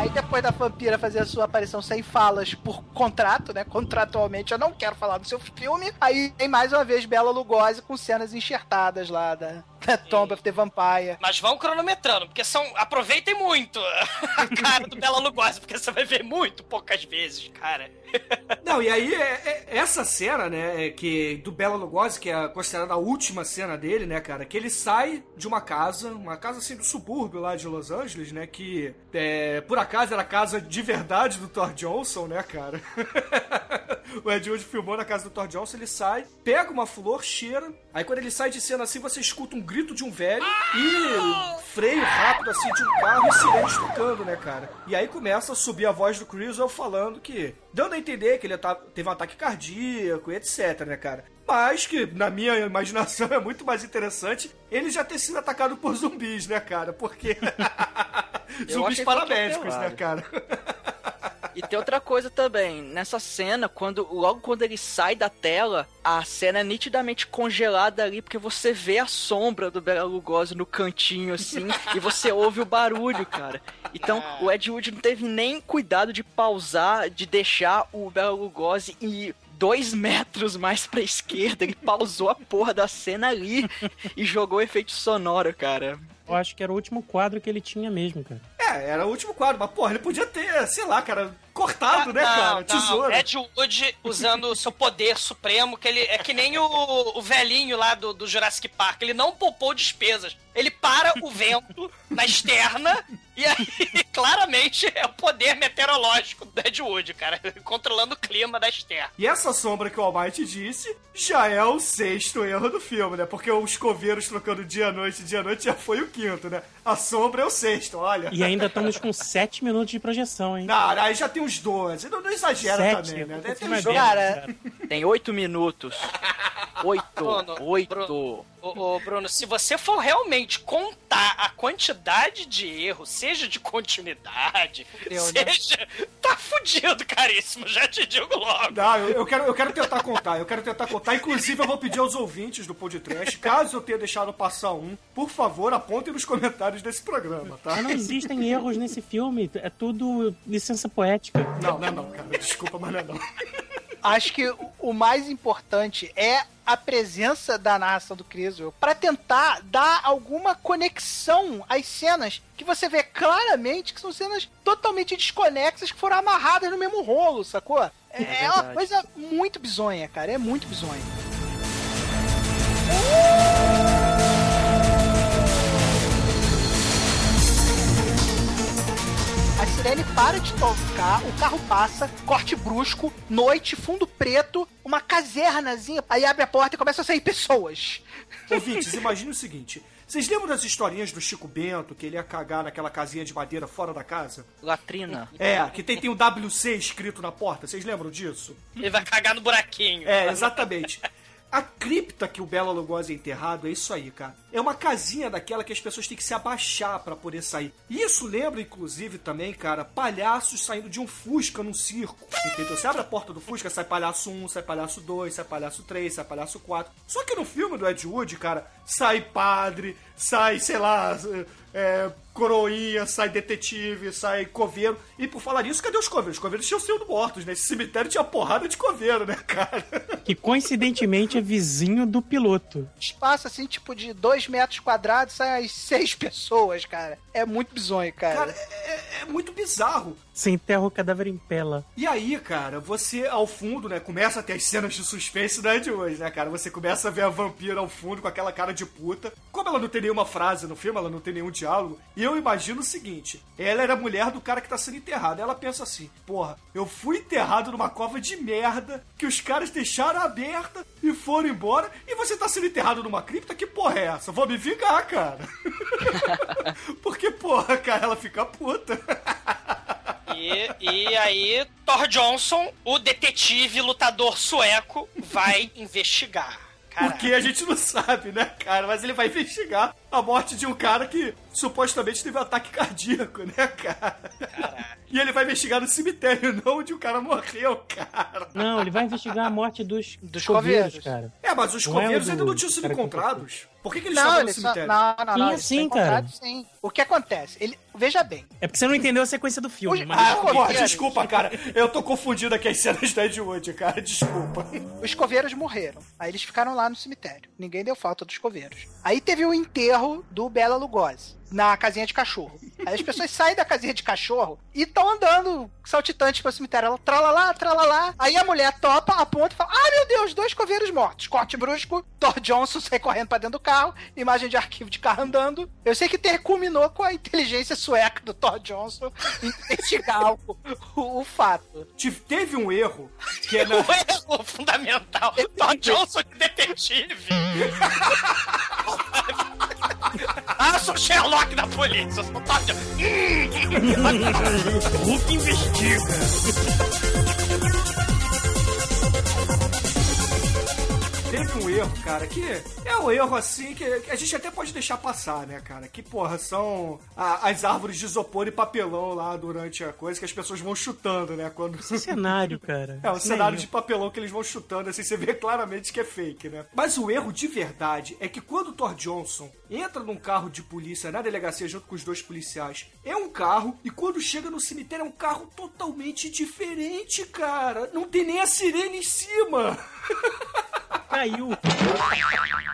[SPEAKER 4] Aí depois da vampira fazer a sua aparição sem falas por contrato, né? Contratualmente eu não quero falar do seu filme. Aí tem mais uma vez Bela Lugosi com cenas enxertadas lá da, da Tomb of the Vampire.
[SPEAKER 3] Mas vão cronometrando, porque são. Aproveitem muito a cara do Bela Lugosi, porque você vai ver muito poucas vezes, cara.
[SPEAKER 2] Não, e aí, é- é- essa cena, né, é que do Bela Lugosi, que é considerada a última cena dele, né, cara, que ele sai de uma casa, uma casa assim do subúrbio lá de Los Angeles, né, que é, por acaso era a casa de verdade do Thor Johnson, né, cara. o Ed Wood filmou na casa do Thor Johnson, ele sai, pega uma flor, cheira, aí quando ele sai de cena assim, você escuta um grito de um velho e freio rápido assim de um carro e sirenes tocando, né, cara. E aí começa a subir a voz do Criswell falando que, dando a entender que ele tá- teve um ataque cardíaco e etc, né, cara. Mas que, na minha imaginação, é muito mais interessante ele já ter sido atacado por zumbis, né, cara? Porque. zumbis paramédicos, né, cara?
[SPEAKER 9] E tem outra coisa também, nessa cena, quando logo quando ele sai da tela, a cena é nitidamente congelada ali, porque você vê a sombra do Bela Lugosi no cantinho, assim, e você ouve o barulho, cara. Então, o Ed Wood não teve nem cuidado de pausar, de deixar o Bela Lugosi ir dois metros mais pra esquerda, ele pausou a porra da cena ali e jogou efeito sonoro, cara.
[SPEAKER 5] Eu acho que era o último quadro que ele tinha mesmo, cara.
[SPEAKER 2] É, era o último quadro, mas porra, ele podia ter, sei lá, cara, cortado, né, cara? Tesoura.
[SPEAKER 3] Ed Wood usando o seu poder supremo, que ele é que nem o, o velhinho lá do, do Jurassic Park. Ele não poupou despesas. Ele para o vento na externa e aí, claramente, é o poder meteorológico do Ed Wood, cara. Controlando o clima da externa.
[SPEAKER 2] E essa sombra que o Almighty disse já é o sexto erro do filme, né? Porque os coveiros trocando dia-noite, dia-noite já foi o quinto, né? A sombra é o sexto, olha.
[SPEAKER 5] E ainda estamos com 7 minutos de projeção, hein?
[SPEAKER 2] Não, aí já tem uns 12. Não, não exagera
[SPEAKER 5] Sete,
[SPEAKER 2] também, né? Deve ter
[SPEAKER 5] pouquinho
[SPEAKER 2] uns
[SPEAKER 5] mais
[SPEAKER 2] 12.
[SPEAKER 4] Cara,
[SPEAKER 9] Tem oito minutos. Oito.
[SPEAKER 3] Bruno,
[SPEAKER 9] Oito.
[SPEAKER 3] Ô, ô, Bruno, se você for realmente contar a quantidade de erros, seja de continuidade,
[SPEAKER 4] Fudeu, né?
[SPEAKER 3] seja. Tá fudido, caríssimo, já te digo logo.
[SPEAKER 2] Não, eu, eu quero, eu quero tentar contar, eu quero tentar contar. Inclusive, eu vou pedir aos ouvintes do podcast, caso eu tenha deixado passar um, por favor, apontem nos comentários desse programa, tá?
[SPEAKER 5] Mas não existem erros nesse filme. É tudo licença poética.
[SPEAKER 2] Não, não é não, cara. Desculpa, mas não é não.
[SPEAKER 4] Acho que o- mais importante é a presença da narração do Criswell pra tentar dar alguma conexão às cenas que você vê claramente que são cenas totalmente desconexas que foram amarradas no mesmo rolo, sacou? É, é uma
[SPEAKER 9] verdade.
[SPEAKER 4] coisa muito bizonha, cara. É muito bizonha. A sirene para de tocar, o carro passa, corte brusco, noite, fundo preto, uma casernazinha. Aí abre a porta e começam a sair pessoas.
[SPEAKER 2] Ouvintes, imagine o seguinte. Vocês lembram das historinhas do Chico Bento, que ele ia cagar naquela casinha de madeira fora da casa?
[SPEAKER 9] Latrina.
[SPEAKER 2] É, que tem, tem o WC escrito na porta. Vocês lembram disso?
[SPEAKER 3] Ele vai cagar no buraquinho.
[SPEAKER 2] É, exatamente. A cripta que o Bela Lugosi é enterrado é isso aí, cara. É uma casinha daquela que as pessoas têm que se abaixar pra poder sair. E isso lembra, inclusive, também, cara, palhaços saindo de um Fusca num circo. Entendeu? Você abre a porta do Fusca, sai palhaço 1, sai palhaço 2, sai palhaço 3, sai palhaço 4. Só que no filme do Ed Wood, cara, sai padre, sai, sei lá, é, coroinha, sai detetive, sai coveiro. E por falar nisso, cadê os coveiros? Os coveiros tinham sido mortos, né? Esse cemitério tinha porrada de coveiro, né, cara?
[SPEAKER 5] Que coincidentemente é vizinho do piloto.
[SPEAKER 4] Espaço assim, tipo de dois metros quadrados, saem as seis pessoas, cara. É muito bizonho, cara.
[SPEAKER 2] Cara, é, é muito bizarro.
[SPEAKER 5] Você enterra o cadáver em pela.
[SPEAKER 2] E aí, cara, você ao fundo, né, começa a ter as cenas de suspense da de hoje, né, cara? Você começa a ver a vampira ao fundo com aquela cara de puta. Como ela não tem nenhuma frase no filme, ela não tem nenhum diálogo, eu imagino o seguinte: ela era mulher do cara que tá sendo enterrado. Ela pensa assim: porra, eu fui enterrado numa cova de merda que os caras deixaram aberta e foram embora, e você tá sendo enterrado numa cripta? Que porra é essa? Vou me vingar, cara. Porque, porra, cara, ela fica puta.
[SPEAKER 3] E, e aí, Thor Johnson, o detetive lutador sueco, vai investigar. Caralho.
[SPEAKER 2] Porque a gente não sabe, né, cara? Mas ele vai investigar a morte de um cara que supostamente teve um ataque cardíaco, né, cara? E ele vai investigar no cemitério, não onde o cara morreu, cara.
[SPEAKER 5] Não, ele vai investigar a morte dos,
[SPEAKER 4] Dos
[SPEAKER 5] coveiros,
[SPEAKER 4] coveiros.
[SPEAKER 5] cara.
[SPEAKER 2] É, mas os
[SPEAKER 5] Não é
[SPEAKER 2] coveiros
[SPEAKER 5] do
[SPEAKER 2] ainda não tinham sido encontrados. Por que, que eles
[SPEAKER 4] Não,
[SPEAKER 2] estavam no
[SPEAKER 4] eles só,
[SPEAKER 2] cemitério?
[SPEAKER 4] não, não, não,
[SPEAKER 5] sim, cara.
[SPEAKER 4] sim. O que acontece? Ele, veja bem.
[SPEAKER 5] É porque você não entendeu a sequência do filme,
[SPEAKER 4] Os-
[SPEAKER 5] mas...
[SPEAKER 2] Ah, pô, desculpa, cara. Eu tô confundindo aqui as cenas da Ed Wood, cara. Desculpa.
[SPEAKER 4] Os coveiros morreram. Aí eles ficaram lá no cemitério. Ninguém deu falta dos coveiros. Aí teve o enterro do Bela Lugosi. Na casinha de cachorro. Aí as pessoas saem da casinha de cachorro e estão andando saltitantes pro cemitério. Ela tralalá, tralalá. Aí a mulher topa, aponta e fala: Ah, meu Deus, dois coveiros mortos. Corte brusco, Thor Johnson sai correndo pra dentro do carro. Imagem de arquivo de carro andando. Eu sei que ter, culminou com a inteligência sueca do Thor Johnson investigar o, o- o fato.
[SPEAKER 2] Tive- Teve um erro que é na.
[SPEAKER 3] O erro fundamental. Tom Johnson de detetive. ah, sou Sherlock da polícia. Sou Johnson.
[SPEAKER 5] Hulk investiga.
[SPEAKER 2] Teve um erro, cara, que é um erro assim que, que a gente até pode deixar passar, né, cara? Que, porra, são a- as árvores de isopor e papelão lá durante a coisa que as pessoas vão chutando, né? Quando.
[SPEAKER 5] Esse cenário, cara.
[SPEAKER 2] É, o
[SPEAKER 5] Esse
[SPEAKER 2] cenário de papelão que eles vão chutando, assim, você vê claramente que é fake, né? Mas o erro de verdade é que quando o Thor Johnson entra num carro de polícia na delegacia junto com os dois policiais, é um carro, e quando chega no cemitério é um carro totalmente diferente, cara. Não tem nem a sirene em cima.
[SPEAKER 5] Caiu.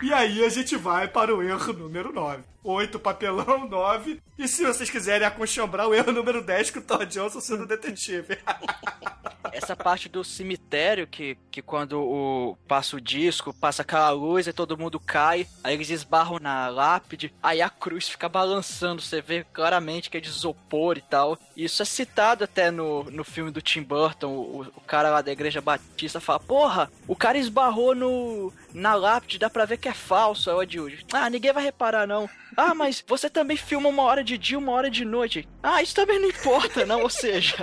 [SPEAKER 2] E aí a gente vai para o erro número 9. 8 papelão, 9. E se vocês quiserem aconchambrar o erro número 10 com o Thor Johnson sendo detetive.
[SPEAKER 9] Essa parte do cemitério, que, que quando o, passa o disco, passa aquela luz e todo mundo cai, aí eles esbarram na lápide, aí a cruz fica balançando, você vê claramente que é de isopor e tal. Isso é citado até no, no filme do Tim Burton, o, o cara lá da Igreja Batista fala, porra, o cara esbarrou no, na lápide, dá pra ver que é falso, é o Wood. Ah, ninguém vai reparar não. Ah, mas você também filma uma hora de dia, uma hora de noite. Ah, isso também não importa, não, ou seja...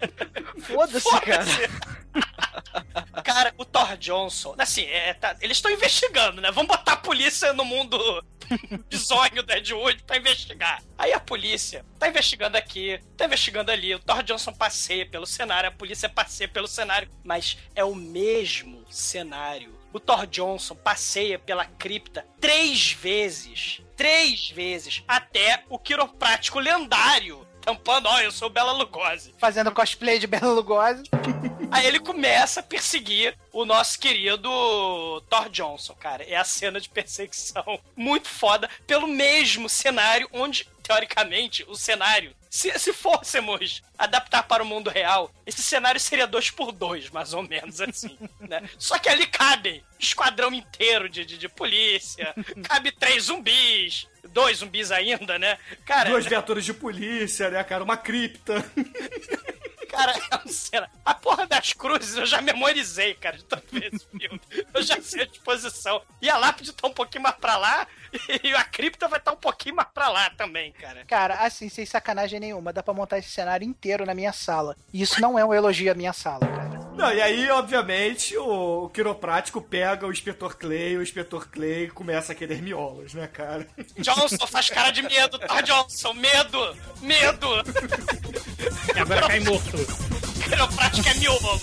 [SPEAKER 9] Foda-se, cara.
[SPEAKER 3] Cara, o Thor Johnson, assim, é, tá- eles estão investigando, né? Vamos botar a polícia no mundo bizonho do Ed Wood pra investigar. Aí a polícia tá investigando aqui, tá investigando ali, o Thor Johnson passeia pelo cenário, a polícia passeia pelo cenário, mas é o mesmo cenário. O Thor Johnson passeia pela cripta três vezes. Três vezes. Até o quiroprático lendário. Tampando, ó, eu sou Bela Lugosi.
[SPEAKER 4] Fazendo cosplay de Bela Lugosi.
[SPEAKER 3] Aí ele começa a perseguir o nosso querido Thor Johnson, cara. É a cena de perseguição muito foda pelo mesmo cenário onde, teoricamente, o cenário, se, se fôssemos adaptar para o mundo real, esse cenário seria dois por dois, mais ou menos assim, né? Só que ali cabem esquadrão inteiro de, de, de polícia, cabe três zumbis, dois zumbis ainda, né? Cara,
[SPEAKER 2] Duas viaturas de polícia, né, cara? Uma cripta.
[SPEAKER 3] Cara, é uma cena. A porra das cruzes eu já memorizei, cara, de tanto ver esse filme. Eu já sei a disposição. E a lápide tá um pouquinho mais pra lá, e a cripta vai estar um pouquinho mais pra lá também, cara.
[SPEAKER 4] Cara, assim, sem sacanagem nenhuma, dá pra montar esse cenário inteiro na minha sala. E isso não é um elogio à minha sala, cara.
[SPEAKER 2] Não, e aí, obviamente, o, o quiroprático pega o inspetor Clay, o inspetor Clay começa a querer miolos, né, cara?
[SPEAKER 3] Johnson faz cara de medo, tá, Johnson? Medo! Medo!
[SPEAKER 5] E agora cai morto.
[SPEAKER 3] Quiroprático é miolo.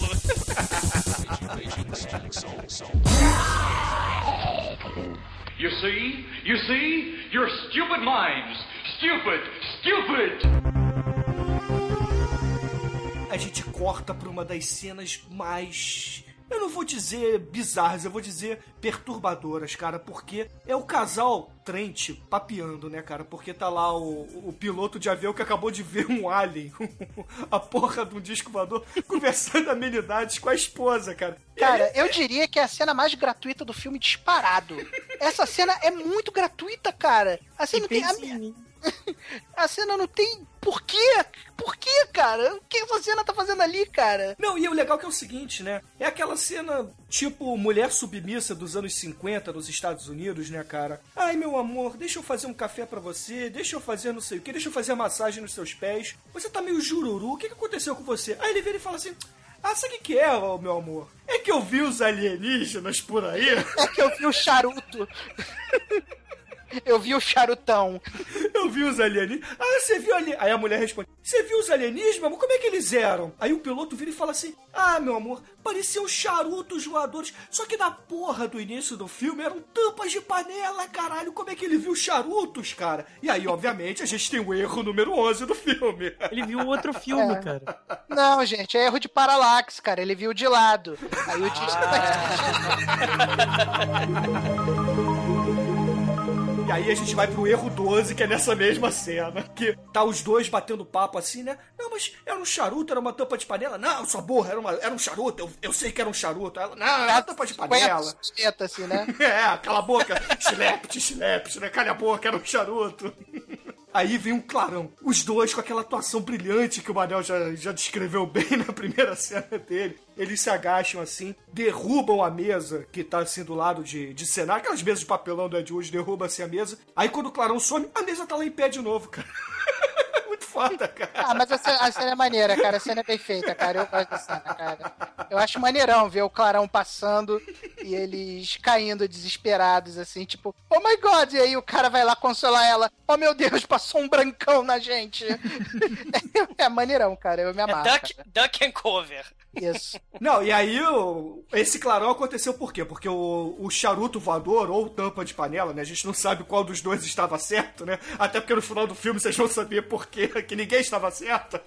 [SPEAKER 6] You see? You see? Your stupid minds. Stupid! Stupid!
[SPEAKER 2] A gente corta pra uma das cenas mais. Eu não vou dizer bizarras, eu vou dizer perturbadoras, cara, porque é o casal Trent papeando, né, cara? Porque tá lá o, o piloto de avião que acabou de ver um alien, a porra de um disco voador, conversando amenidades com a esposa, cara.
[SPEAKER 4] Cara, eu diria que é a cena mais gratuita do filme disparado. Essa cena é muito gratuita, cara. A cena não tem. A, a cena não tem. Por quê? Por quê, cara? O que essa cena tá fazendo ali, cara?
[SPEAKER 2] Não, e o legal que é o seguinte, né? É aquela cena tipo mulher submissa dos anos 50 nos Estados Unidos, né, cara? Ai, meu amor, deixa eu fazer um café pra você, deixa eu fazer não sei o que, deixa eu fazer massagem nos seus pés. Você tá meio jururu, o que, que aconteceu com você? Aí ele vira e fala assim. Ah, sabe o que que é, meu amor? É que eu vi os alienígenas por aí.
[SPEAKER 4] É que eu vi o charuto. Eu vi o charutão.
[SPEAKER 2] Eu vi os alienígenas. Ah, você viu ali. Aí a mulher responde: Você viu os alienígenas, meu amor? Como é que eles eram? Aí o piloto vira e fala assim: Ah, meu amor, pareciam charutos voadores. Só que na porra do início do filme eram tampas de panela, caralho. Como é que ele viu charutos, cara? E aí, obviamente, a gente tem o erro número 11 do filme.
[SPEAKER 5] Ele viu outro filme,
[SPEAKER 4] É.
[SPEAKER 5] cara.
[SPEAKER 4] Não, gente, é erro de paralaxe, cara. Ele viu de lado. Aí o disco
[SPEAKER 2] E aí a gente vai pro erro 12, que é nessa mesma cena. Que tá os dois batendo papo assim, né? Não, mas era um charuto, era uma tampa de panela. Não, sua burra, era, uma, era um charuto. Eu, eu sei que era um charuto. Ela, não, era uma tampa de panela.
[SPEAKER 4] Suspeita, assim, né?
[SPEAKER 2] É, cala a boca. Schlept, schlept, né? Calha a boca, era um charuto. Aí vem um clarão. Os dois com aquela atuação brilhante que o Manel já, já descreveu bem na primeira cena dele. Eles se agacham assim, derrubam a mesa que tá assim do lado de, de cenário. Aquelas mesas de papelão do Ed Wood, derruba assim a mesa. Aí quando o clarão some, a mesa tá lá em pé de novo, cara. Muito foda, cara.
[SPEAKER 4] Ah, mas a cena, a cena é maneira, cara. A cena é bem feita, cara. Eu gosto da cena, cara. Eu acho maneirão ver o clarão passando e eles caindo desesperados, assim, tipo, oh my god! E aí o cara vai lá consolar ela. Oh meu Deus, passou um brancão na gente. É, é maneirão, cara. Eu me
[SPEAKER 3] É
[SPEAKER 4] amarro.
[SPEAKER 3] duck,
[SPEAKER 4] cara.
[SPEAKER 3] duck and cover.
[SPEAKER 4] Isso.
[SPEAKER 2] Não, e aí o, esse clarão aconteceu por quê? Porque o, o charuto voador ou tampa de panela, né? A gente não sabe qual dos dois estava certo, né? Até porque no final do filme vocês vão saber por quê, que ninguém estava certo.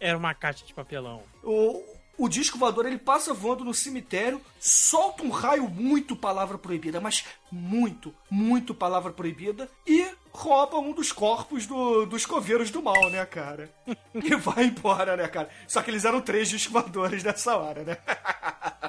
[SPEAKER 5] Era uma caixa de papelão.
[SPEAKER 2] O, o disco voador ele passa voando no cemitério, solta um raio muito palavra proibida, mas muito, muito palavra proibida, e rouba um dos corpos do- dos coveiros do mal, né, cara? E vai embora, né, cara? Só que eles eram três discos nessa hora, né?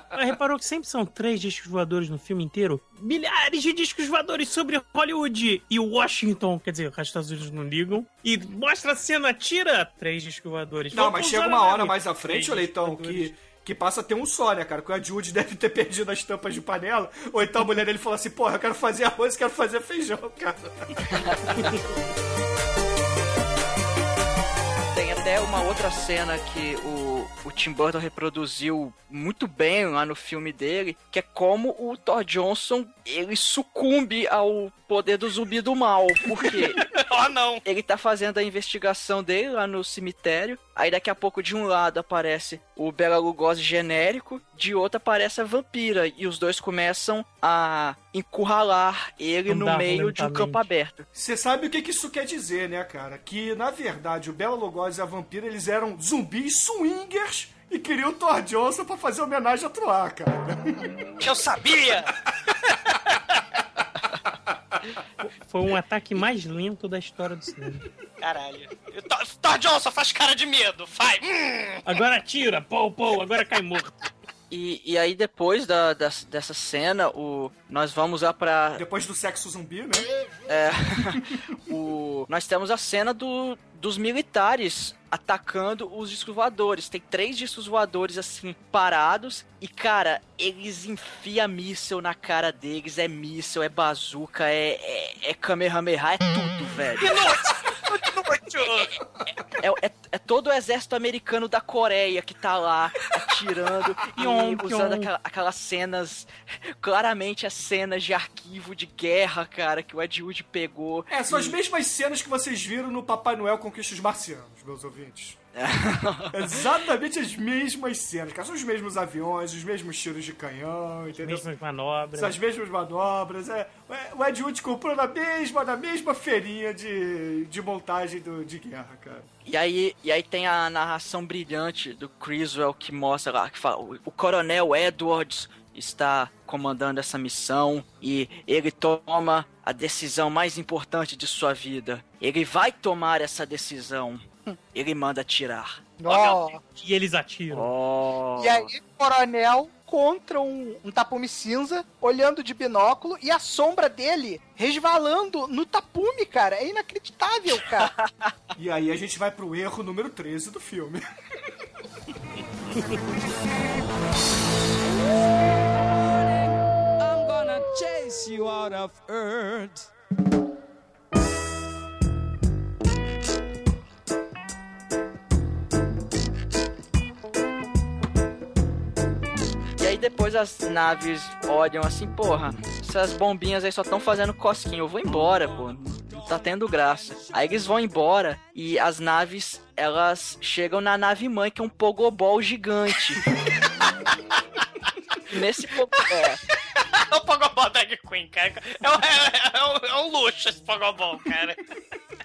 [SPEAKER 5] Mas reparou que sempre são três discos voadores no filme inteiro? Milhares de discos voadores sobre Hollywood e Washington. Quer dizer, os Estados Unidos não ligam. E mostra a cena, tira três discos voadores.
[SPEAKER 2] Não,
[SPEAKER 5] Vamos
[SPEAKER 2] mas chega uma hora mais à frente,
[SPEAKER 5] discos voadores.
[SPEAKER 2] que, que passa a ter um só, né, cara? Que Ed Wood deve ter perdido as tampas de panela, ou então a mulher dele falou assim, porra, eu quero fazer arroz, quero fazer feijão, cara.
[SPEAKER 9] Tem até uma outra cena que o, o Tim Burton reproduziu muito bem lá no filme dele, que é como o Thor Johnson ele sucumbe ao poder do zumbi do mal. Por quê?
[SPEAKER 3] Oh, não.
[SPEAKER 9] Ele tá fazendo a investigação dele lá no cemitério. Aí daqui a pouco de um lado aparece o Bela Lugosi genérico, de outro aparece a vampira. E os dois começam a encurralar ele no
[SPEAKER 5] Andar
[SPEAKER 9] meio de um campo aberto.
[SPEAKER 2] Você sabe o que, que isso quer dizer, né, cara? Que, na verdade, o Bela Lugosi e a vampira, eles eram zumbis swingers e queriam o Thor Johnson pra fazer homenagem a Troar, cara.
[SPEAKER 3] Eu sabia!
[SPEAKER 5] Foi um ataque mais lento da história do cinema.
[SPEAKER 3] Caralho. Thor, Johnson faz cara de medo. Vai. Hum.
[SPEAKER 5] Agora tira, pô, pô, agora cai morto.
[SPEAKER 9] E, e aí depois da, das- dessa cena, o, nós vamos lá pra
[SPEAKER 2] Depois do sexo zumbi, né?
[SPEAKER 9] É, o, nós temos a cena do, dos militares atacando os discos voadores. Tem três discos voadores assim parados e cara, eles enfiam míssel na cara deles. É míssel, é bazuca, é, é, é Kamehameha, é tudo, velho. É, é, é todo o exército americano da Coreia que tá lá atirando e usando aquela- aquelas cenas, claramente as cenas de arquivo de guerra, cara, que o Ed Wood pegou.
[SPEAKER 2] É, são as
[SPEAKER 9] E-
[SPEAKER 2] mesmas cenas que vocês viram no Papai Noel Conquista os Marcianos, meus ouvintes. Exatamente as mesmas cenas, cara. São os mesmos aviões, os mesmos tiros de canhão, entendeu?
[SPEAKER 5] Mesmas manobras.
[SPEAKER 2] São as mesmas manobras. É, o Ed Wood comprou na mesma, na mesma feirinha de, de montagem do, de guerra, cara.
[SPEAKER 9] E aí, e aí tem a narração brilhante do Criswell que mostra lá, que fala, o, o coronel Edwards está comandando essa missão e ele toma a decisão mais importante de sua vida. Ele vai tomar essa decisão. Ele manda atirar.
[SPEAKER 4] Ó.
[SPEAKER 5] E eles atiram.
[SPEAKER 9] Oh.
[SPEAKER 4] E aí, coronel contra um, um tapume cinza, olhando de binóculo, e a sombra dele resvalando no tapume, cara. É inacreditável, cara.
[SPEAKER 2] E aí a gente vai pro erro número 13 do filme.
[SPEAKER 10] I'm gonna chase you out of earth.
[SPEAKER 9] Depois as naves olham assim, porra, essas bombinhas aí só estão fazendo cosquinha, eu vou embora, pô. Não tá tendo graça. Aí eles vão embora e as naves, elas chegam na nave mãe, que é um pogobol gigante. Nesse pogobol. É.
[SPEAKER 3] É o Pogobol Drag Queen, cara. É um, é, é um- é um luxo esse Pogobol, cara.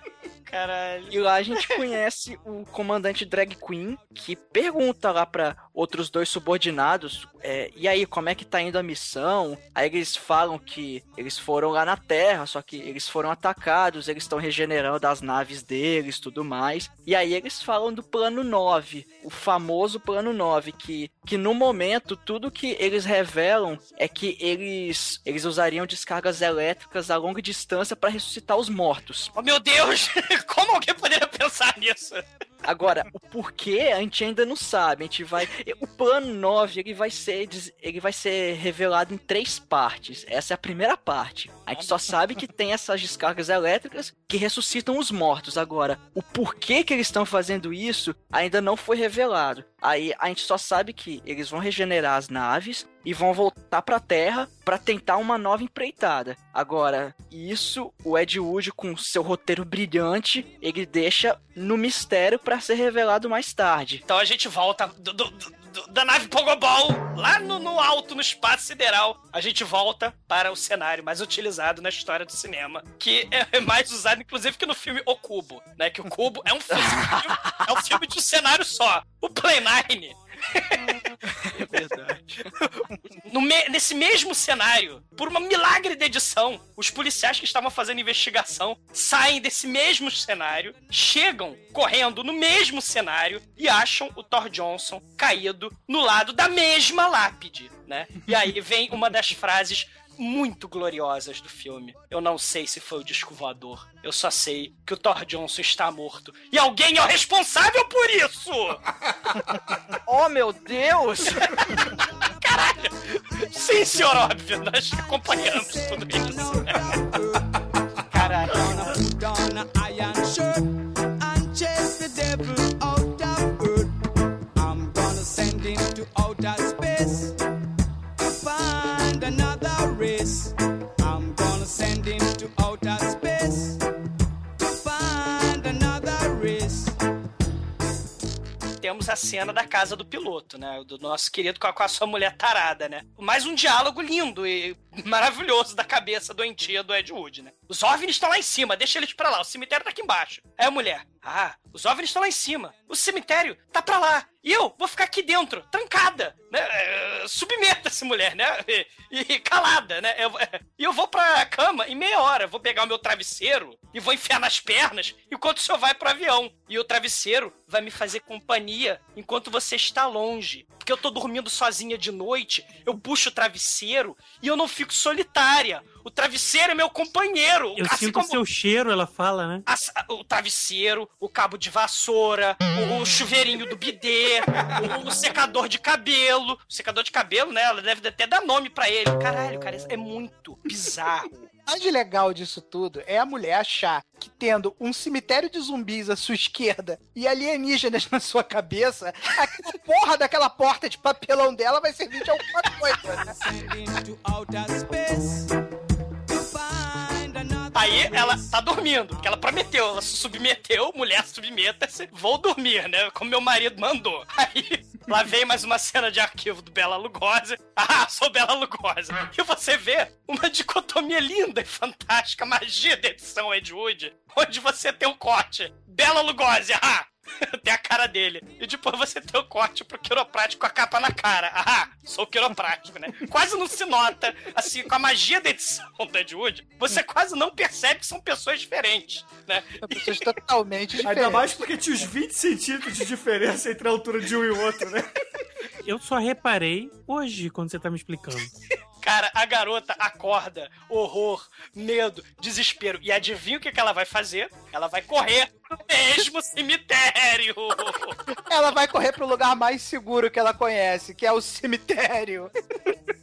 [SPEAKER 3] Caralho.
[SPEAKER 9] E lá a gente conhece o comandante Drag Queen, que pergunta lá pra outros dois subordinados, é, e aí, como é que tá indo a missão? Aí eles falam que eles foram lá na Terra, só que eles foram atacados, eles estão regenerando as naves deles, tudo mais. E aí eles falam do plano 9, o famoso plano 9, que, que no momento tudo que eles revelam é que eles, eles usariam descargas elétricas a longa distância para ressuscitar os mortos.
[SPEAKER 3] Oh, meu Deus! Como alguém poderia pensar nisso?
[SPEAKER 9] Agora, o porquê a gente ainda não sabe. A gente vai. O plano 9 ele vai ser ele vai ser revelado em três partes. Essa é a primeira parte. A gente só sabe que tem essas descargas elétricas que ressuscitam os mortos. Agora, o porquê que eles estão fazendo isso ainda não foi revelado. Aí a gente só sabe que eles vão regenerar as naves e vão voltar pra Terra pra tentar uma nova empreitada. Agora, isso o Ed Wood com seu roteiro brilhante, ele deixa no mistério pra ser revelado mais tarde.
[SPEAKER 3] Então a gente volta do- do- do- do- da nave Pogobol, lá no, no alto, no espaço sideral. A gente volta para o cenário mais utilizado na história do cinema, que é mais usado, inclusive, que no filme O Cubo, né? Que o Cubo é um filme, é um filme de um cenário só. O Play Nine
[SPEAKER 9] É verdade.
[SPEAKER 3] Me- nesse mesmo cenário, por uma milagre de edição, os policiais que estavam fazendo investigação saem desse mesmo cenário, chegam correndo no mesmo cenário e acham o Thor Johnson caído no lado da mesma lápide, né? E aí vem uma das frases muito gloriosas do filme. Eu não sei se foi o disco voador. Eu só sei que o Thor Johnson está morto. E alguém é o responsável por isso!
[SPEAKER 9] Oh meu Deus!
[SPEAKER 3] Caralho! Sim, senhor óbvio, nós acompanhamos tudo isso. Temos a cena da casa do piloto, né? Do nosso querido com a, com a sua mulher tarada, né? Mais um diálogo lindo e maravilhoso da cabeça doentia do Ed Wood, né? Os OVNIs estão lá em cima, deixa eles pra lá, o cemitério tá aqui embaixo. Aí a mulher, ah, os OVNIs estão lá em cima, o cemitério tá pra lá. E eu vou ficar aqui dentro, trancada, né? É, Submeta-se, mulher, né? E, e calada, né? Eu- E eu, vou pra cama em meia hora, vou pegar o meu travesseiro e vou enfiar nas pernas enquanto o senhor vai pro avião. E o travesseiro vai me fazer companhia enquanto você está longe. Porque eu tô dormindo sozinha de noite, eu puxo o travesseiro e eu não fico solitária. O travesseiro é meu companheiro.
[SPEAKER 5] Eu
[SPEAKER 3] assim
[SPEAKER 5] sinto
[SPEAKER 3] como
[SPEAKER 5] o seu cheiro, ela fala, né?
[SPEAKER 3] as- o travesseiro, o cabo de vassoura, o, o chuveirinho do bidê, o, o secador de cabelo. O secador de cabelo, né? Ela deve até dar nome pra ele. Caralho, cara, isso é muito bizarro.
[SPEAKER 4] O mais legal disso tudo é a mulher achar que tendo um cemitério de zumbis à sua esquerda e alienígenas na sua cabeça, aquela porra daquela porta de papelão dela vai servir de alguma coisa, né?
[SPEAKER 3] Aí ela tá dormindo, porque ela prometeu, ela se submeteu, mulher submeta-se, vou dormir, né? Como meu marido mandou. Aí lá vem mais uma cena de arquivo do Bela Lugosi. Ah, sou Bela Lugosi. E você vê uma dicotomia linda e fantástica, magia da edição Ed Wood, onde você tem o corte. Bela Lugosi, ah! Tem a cara dele. E depois você tem o corte pro quiroprático com a capa na cara. Ah, sou quiroprático, né? Quase não se nota, assim, com a magia da edição do Ed Wood, você quase não percebe que são pessoas diferentes, né?
[SPEAKER 4] São pessoas totalmente diferentes.
[SPEAKER 2] Ainda mais porque tinha os 20 centímetros de diferença entre a altura de um e o outro, né?
[SPEAKER 5] Eu só reparei hoje quando você tá me explicando.
[SPEAKER 3] Cara, a garota acorda, horror, medo, desespero. E adivinha o que, que ela vai fazer? Ela vai correr pro mesmo cemitério.
[SPEAKER 4] Ela vai correr pro lugar mais seguro que ela conhece, que é o cemitério.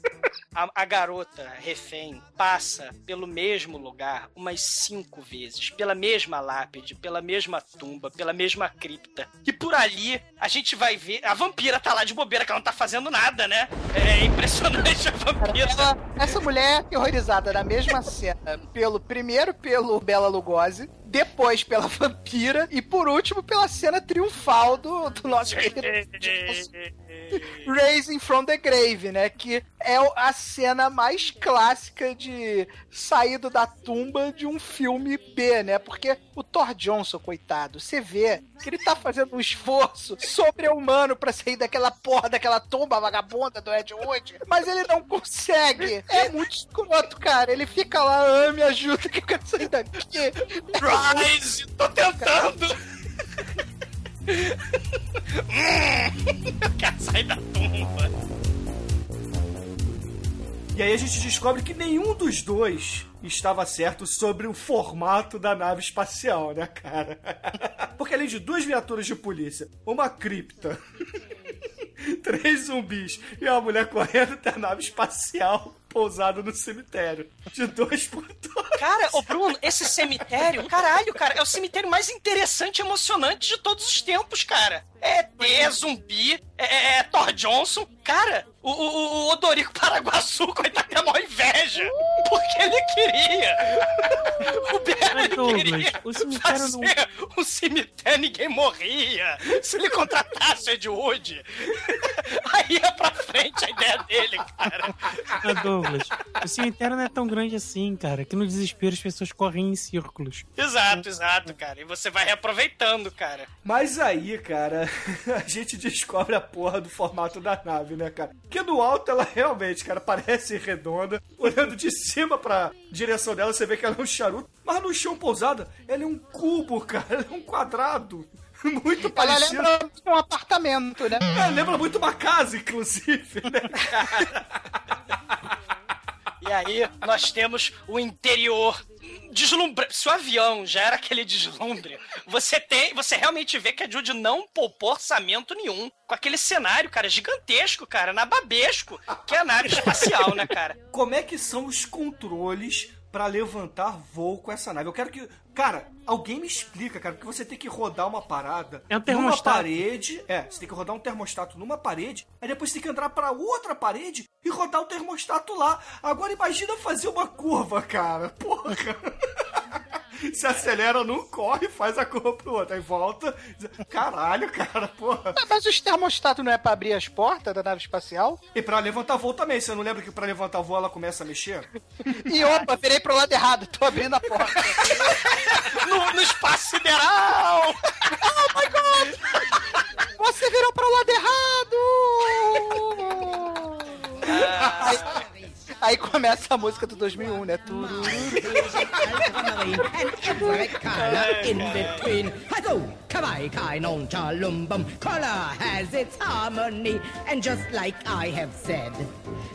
[SPEAKER 3] a, a garota refém passa pelo mesmo lugar umas cinco vezes, pela mesma lápide, pela mesma tumba, pela mesma cripta. E por ali a gente vai ver. A vampira tá lá de bobeira, que ela não tá fazendo nada, né? É impressionante a vampira.
[SPEAKER 4] Ela- essa mulher é terrorizada na mesma cena pelo primeiro pelo Bela Lugosi, depois pela vampira e por último pela cena triunfal do, do nosso querido Raising from the Grave, né? Que é a cena mais clássica de saído da tumba de um filme B, né? Porque o Thor Johnson, coitado, você vê que ele tá fazendo um esforço sobre-humano pra sair daquela porra, daquela tumba vagabunda do Ed Wood, mas ele não consegue. É muito escroto, cara. Ele fica lá, ah, me ajuda que eu quero sair daqui.
[SPEAKER 3] Rise, tô tentando! eu quero sair da tumba.
[SPEAKER 2] E aí a gente descobre que nenhum dos dois estava certo sobre o formato da nave espacial, né, cara? Porque além de duas viaturas de polícia, uma cripta, três zumbis e uma mulher correndo, tem a nave espacial pousada no cemitério. De dois por dois.
[SPEAKER 3] Cara, ô Bruno, esse cemitério, caralho, cara, é o cemitério mais interessante e emocionante de todos os tempos, cara. É T, é zumbi, é, é- é Thor Johnson. Cara, o, o, o Odorico Paraguaçu, coitado, tem a maior inveja. Porque ele queria. O Bera, ele
[SPEAKER 5] Douglas,
[SPEAKER 3] queria
[SPEAKER 5] o cemitério não-
[SPEAKER 3] fazer um cemitério ninguém morria. Se ele contratasse o Ed Wood, aí ia pra frente a ideia dele, cara.
[SPEAKER 5] Ah, Douglas, o cemitério não é tão grande assim, cara, que no desespero as pessoas correm em círculos.
[SPEAKER 3] Exato, exato, cara. E você vai reaproveitando, cara.
[SPEAKER 2] Mas aí, cara, a gente descobre a porra do formato da nave, né, cara? Porque do alto ela realmente, cara, parece redonda. Olhando de cima pra direção dela, você vê que ela é um charuto. Mas no chão pousada, ela é um cubo, cara. Ela é um quadrado. Muito
[SPEAKER 4] Ela
[SPEAKER 2] parecido.
[SPEAKER 4] lembra um apartamento, né?
[SPEAKER 2] É, lembra muito uma casa, inclusive, né?
[SPEAKER 3] E aí nós temos o interior deslumbrante. Se o avião já era aquele deslumbre, você tem, você realmente vê que a Judy não poupou orçamento nenhum com aquele cenário, cara, gigantesco, cara, nababesco, que é a nave espacial, né, cara?
[SPEAKER 2] Como é que são os controles pra levantar voo com essa nave? Eu quero que. Cara, alguém me explica, cara, porque você tem que rodar uma parada
[SPEAKER 5] É um
[SPEAKER 2] numa
[SPEAKER 5] termostato.
[SPEAKER 2] parede. É, você tem que rodar um termostato numa parede, aí depois você tem que entrar pra outra parede e rodar o termostato lá. Agora imagina fazer uma curva, cara. Porra. Se acelera num, corre, faz a curva pro outro, aí volta. Caralho, cara, porra.
[SPEAKER 4] Mas os termostatos não é pra abrir as portas da nave espacial?
[SPEAKER 2] E pra levantar voo também, você não lembra que pra levantar voo ela começa a mexer?
[SPEAKER 4] E opa, virei pro lado errado, tô abrindo a porta.
[SPEAKER 3] No, no espaço sideral!
[SPEAKER 4] Oh my god! Você virou pro lado errado! Aí, aí começa a música do 2001, né? Tururu.
[SPEAKER 11] Hello, kawaii kai non cha lum bum. Color has its harmony, and just like I have said,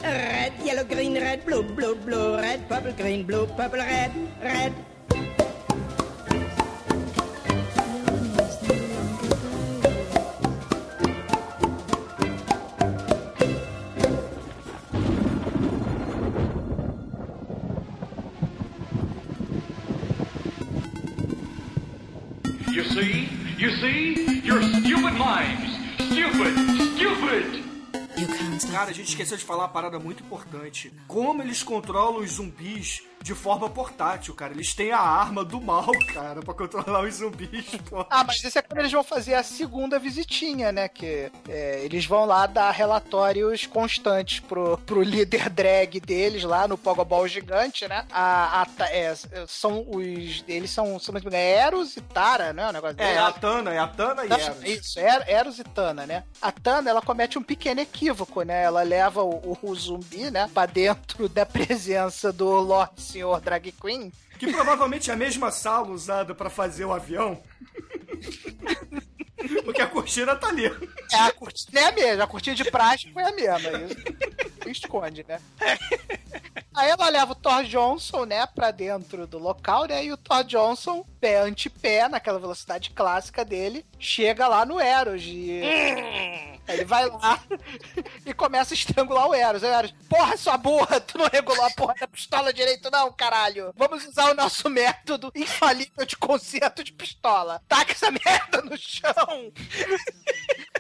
[SPEAKER 11] red, yellow, green, red, blue, blue, blue, red, purple, green, blue, purple, red, red.
[SPEAKER 6] See? You see? Your stupid minds. Stupid. Stupid.
[SPEAKER 2] Cara, a gente esqueceu de falar uma parada muito importante. Como eles controlam os zumbis de forma portátil, cara. Eles têm a arma do mal, cara, pra controlar os zumbis, pô.
[SPEAKER 4] Ah, mas isso é quando eles vão fazer a segunda visitinha, né? Que é, eles vão lá dar relatórios constantes pro, pro líder drag deles lá no Pogobol gigante, né? A, a é, são os. Eles são, se não me engano, é Eros e Tara, né? O negócio
[SPEAKER 2] É, a Tana, é a Tana e
[SPEAKER 4] Tana,
[SPEAKER 2] Eros.
[SPEAKER 4] Isso, Er- Eros e Tana, né? A Tana, ela comete um pequeno equívoco, né? Ela leva o, o zumbi, né? Pra dentro da presença do Lord Senhor Drag Queen.
[SPEAKER 2] Que provavelmente é a mesma sala usada pra fazer o avião. Porque a cortina tá ali.
[SPEAKER 4] É, a cortina é a mesma, a cortina de plástico é a mesma. Isso esconde, né? Aí ela leva o Thor Johnson, né, pra dentro do local, né? E o Thor Johnson, pé ante pé, naquela velocidade clássica dele, chega lá no Eros. E Aí ele vai lá e começa a estrangular o Eros. Aí o Eros, porra, sua burra, tu não regulou a porra da pistola direito não, caralho. Vamos usar o nosso método infalível de conserto de pistola. Taca essa merda no chão.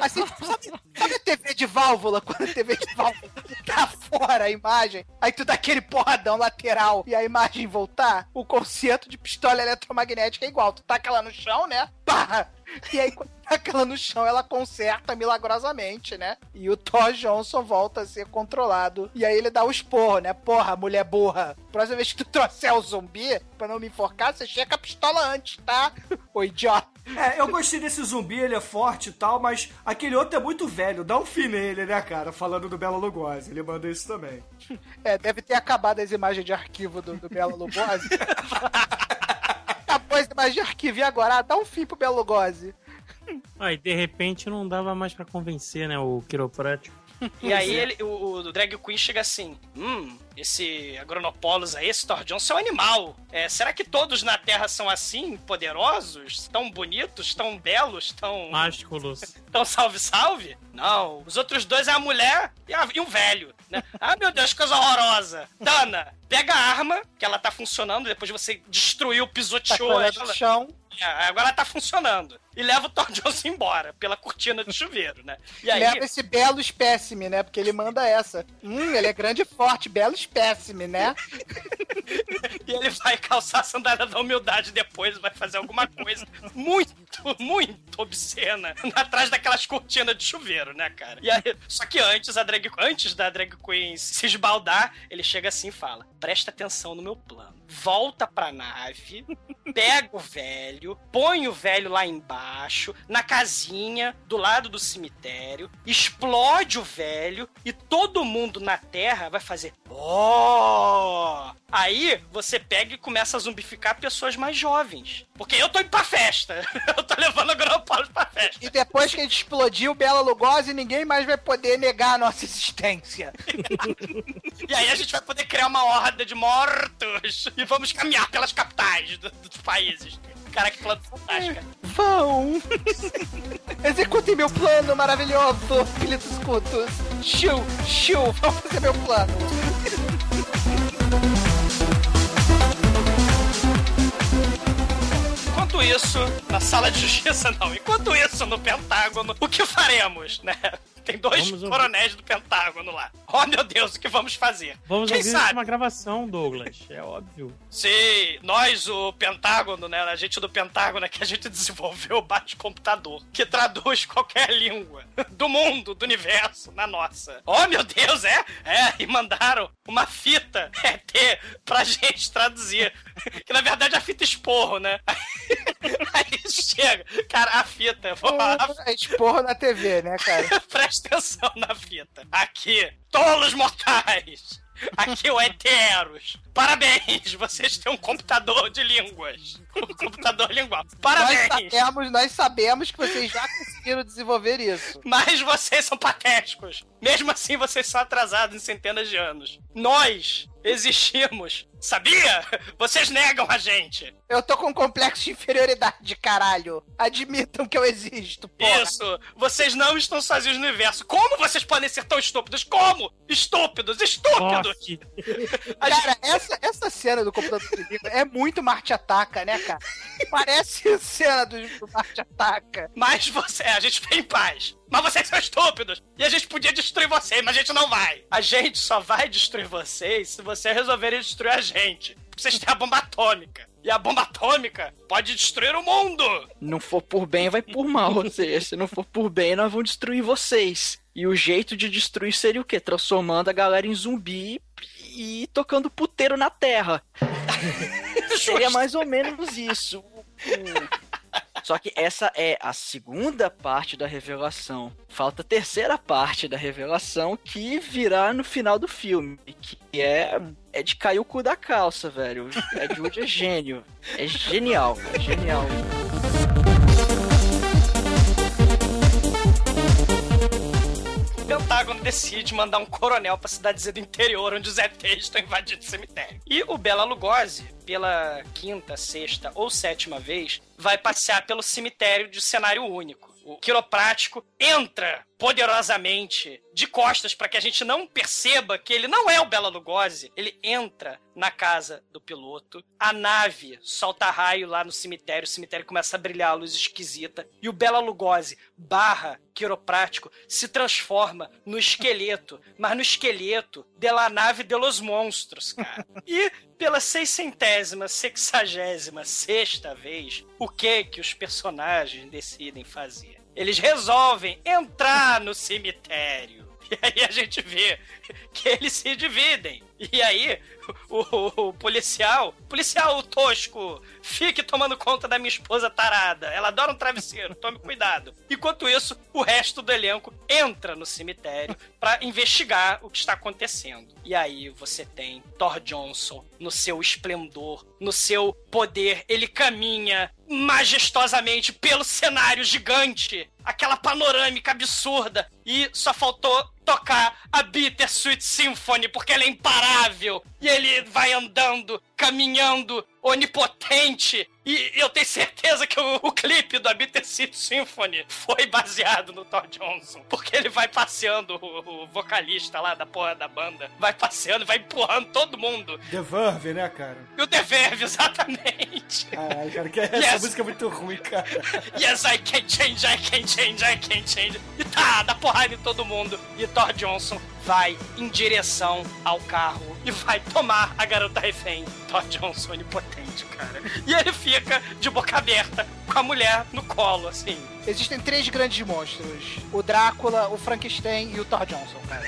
[SPEAKER 4] Assim, sabe, sabe a TV de válvula? Quando a TV de válvula tá fora a imagem, aí tu dá aquele porradão lateral e a imagem voltar, o conceito de pistola eletromagnética é igual. Tu taca ela no chão, né? Pá! E aí, quando taca ela no chão, ela conserta milagrosamente, né? E o Thor Johnson volta a ser controlado. E aí ele dá o esporro, né? Porra, mulher burra. Próxima vez que tu trouxer o zumbi pra não me enforcar, você checa a pistola antes, tá? Ô idiota.
[SPEAKER 2] É, eu gostei desse zumbi, ele é forte e tal, mas aquele outro é muito velho. Dá um fim nele, né, cara? Falando do Bela Lugosi. Ele manda isso também.
[SPEAKER 4] É, deve ter acabado as imagens de arquivo do, do Belo Lugosi. Acabou as imagens de arquivo e agora? Ah, dá um fim pro Belo Lugosi.
[SPEAKER 5] Aí, de repente, não dava mais pra convencer, né, o quiroprático.
[SPEAKER 3] E aí ele, o, o drag queen chega assim: Hum, esse Agronopolis aí, esse Thor Johnson é um animal. É, será que todos na Terra são assim, poderosos? Tão bonitos, tão belos, tão.
[SPEAKER 5] Másculos.
[SPEAKER 3] Tão salve-salve? Não. Os outros dois é a mulher e, a- e um velho, né? Ah, meu Deus, que coisa horrorosa. Dana, pega a arma, que ela tá funcionando, depois você destruiu, pisoteou
[SPEAKER 4] ela
[SPEAKER 3] ela.
[SPEAKER 4] no chão.
[SPEAKER 3] É, agora ela tá funcionando. E leva o Thor Johnson embora, pela cortina de chuveiro, né? E aí,
[SPEAKER 4] Leva esse belo espécime, né? Porque ele manda essa. Hum, ele é grande e forte, belo espécime, né?
[SPEAKER 3] E ele vai calçar a sandália da humildade depois, vai fazer alguma coisa muito, muito obscena atrás daquelas cortinas de chuveiro, né, cara? E aí, só que antes, a drag, antes da drag queen se esbaldar, ele chega assim e fala: presta atenção no meu plano. Volta pra nave, pega o velho, põe o velho lá embaixo, na casinha, do lado do cemitério, explode o velho e todo mundo na Terra vai fazer Oh! Aí você pega e começa a zumbificar pessoas mais jovens. Porque eu tô indo pra festa. Eu tô levando a Granopaulo pra festa.
[SPEAKER 4] E depois que a gente explodir o Bela Lugosi, ninguém mais vai poder negar a nossa existência.
[SPEAKER 3] E aí a gente vai poder criar uma horda de mortos e vamos caminhar pelas capitais do- dos países. Cara, que plano fantástico.
[SPEAKER 4] Vão! Executem meu plano maravilhoso, filhos escutos! Chiu, chiu, vamos fazer meu plano!
[SPEAKER 3] Enquanto isso, na sala de justiça não. Enquanto isso, no Pentágono, o que faremos, né? Tem dois
[SPEAKER 5] Vamos ouvir.
[SPEAKER 3] coronéis do Pentágono lá. Oh, meu Deus, o que vamos fazer?
[SPEAKER 5] Vamos
[SPEAKER 3] Quem
[SPEAKER 5] ouvir
[SPEAKER 3] sabe?
[SPEAKER 5] uma gravação, Douglas. É óbvio.
[SPEAKER 3] Sim, nós, o Pentágono, né? A gente do Pentágono é que a gente desenvolveu o bate-computador, que traduz qualquer língua do mundo, do universo, na nossa. Oh, meu Deus, é? É, e mandaram uma fita ET pra gente traduzir. Que na verdade é a fita esporro, né? Aí chega, cara, a fita, vou lá,
[SPEAKER 4] É esporro na TV, né, cara?
[SPEAKER 3] Presta atenção na fita. Aqui, tolos mortais. Aqui o Eteros. Parabéns, vocês têm um computador de línguas. Um computador lingual.
[SPEAKER 4] Nós
[SPEAKER 3] Parabéns.
[SPEAKER 4] sabemos, nós sabemos que vocês já conseguiram desenvolver isso.
[SPEAKER 3] Mas vocês são patéticos. Mesmo assim, vocês são atrasados em centenas de anos. Nós existimos. Sabia? Vocês negam a gente.
[SPEAKER 4] Eu tô com um complexo de inferioridade, caralho. Admitam que eu existo, porra.
[SPEAKER 3] Isso. Vocês não estão sozinhos no universo. Como vocês podem ser tão estúpidos? Como? Estúpidos, estúpidos.
[SPEAKER 4] Cara, essa, essa cena do computador de língua é muito Marte Ataca, né, cara? Parece cena do, do Marte Ataca.
[SPEAKER 3] Mas você, a gente vem em paz. Mas vocês são estúpidos. E a gente podia destruir vocês, mas a gente não vai. A gente só vai destruir vocês se vocês resolverem destruir a gente. Porque vocês têm a bomba atômica. E a bomba atômica pode destruir o mundo.
[SPEAKER 9] Não for por bem, vai por mal. Ou seja, se não for por bem, nós vamos destruir vocês. E o jeito de destruir seria o quê? Transformando a galera em zumbi e tocando puteiro na terra. seria mais ou menos isso. Só que essa é a segunda parte da revelação. Falta a terceira parte da revelação que virá no final do filme. Que é, é de cair o cu da calça, velho. Ed Wood é gênio. É genial, é genial.
[SPEAKER 3] Pentágono decide mandar um coronel pra cidadezinha do interior, onde os ETs estão invadindo o cemitério. E o Bela Lugosi, pela quinta, sexta ou sétima vez, vai passear pelo cemitério de cenário único. o quiroprático entra poderosamente de costas para que a gente não perceba que ele não é o Bela Lugosi. Ele entra na casa do piloto, a nave solta raio lá no cemitério, o cemitério começa a brilhar a luz esquisita e o Bela Lugosi barra quiroprático se transforma no esqueleto, mas no esqueleto de la nave de los monstros, cara. E pela seiscentésima, sexagésima, sexta vez, o que que os personagens decidem fazer? Eles resolvem entrar no cemitério. E aí a gente vê que eles se dividem. E aí, o, o, o policial, policial tosco, fique tomando conta da minha esposa tarada. Ela adora um travesseiro, tome cuidado. Enquanto isso, o resto do elenco entra no cemitério para investigar o que está acontecendo. E aí você tem Thor Johnson no seu esplendor, no seu poder, ele caminha majestosamente pelo cenário gigante, aquela panorâmica absurda, e só faltou tocar a Bittersweet Symphony, porque ela é imparável. E ele vai andando, caminhando, onipotente. E eu tenho certeza que o, o clipe do Bittersweet Symphony foi baseado no Thor Johnson. Porque ele vai passeando, o, o vocalista lá da porra da banda, vai passeando, vai empurrando todo mundo.
[SPEAKER 2] The Verve, né, cara?
[SPEAKER 3] E o The Verve, exatamente.
[SPEAKER 2] Ai, cara, que essa
[SPEAKER 3] Yes.
[SPEAKER 2] música é muito ruim, cara.
[SPEAKER 3] Yes, I can change, I can change, I can change. E tá, dá porrada em todo mundo. E Thor Johnson vai em direção ao carro e vai tomar a garota refém. Thor Johnson onipotente, cara. E ele fica de boca aberta com a mulher no colo, assim.
[SPEAKER 4] Existem três grandes monstros: o Drácula, o Frankenstein e o Thor Johnson, cara.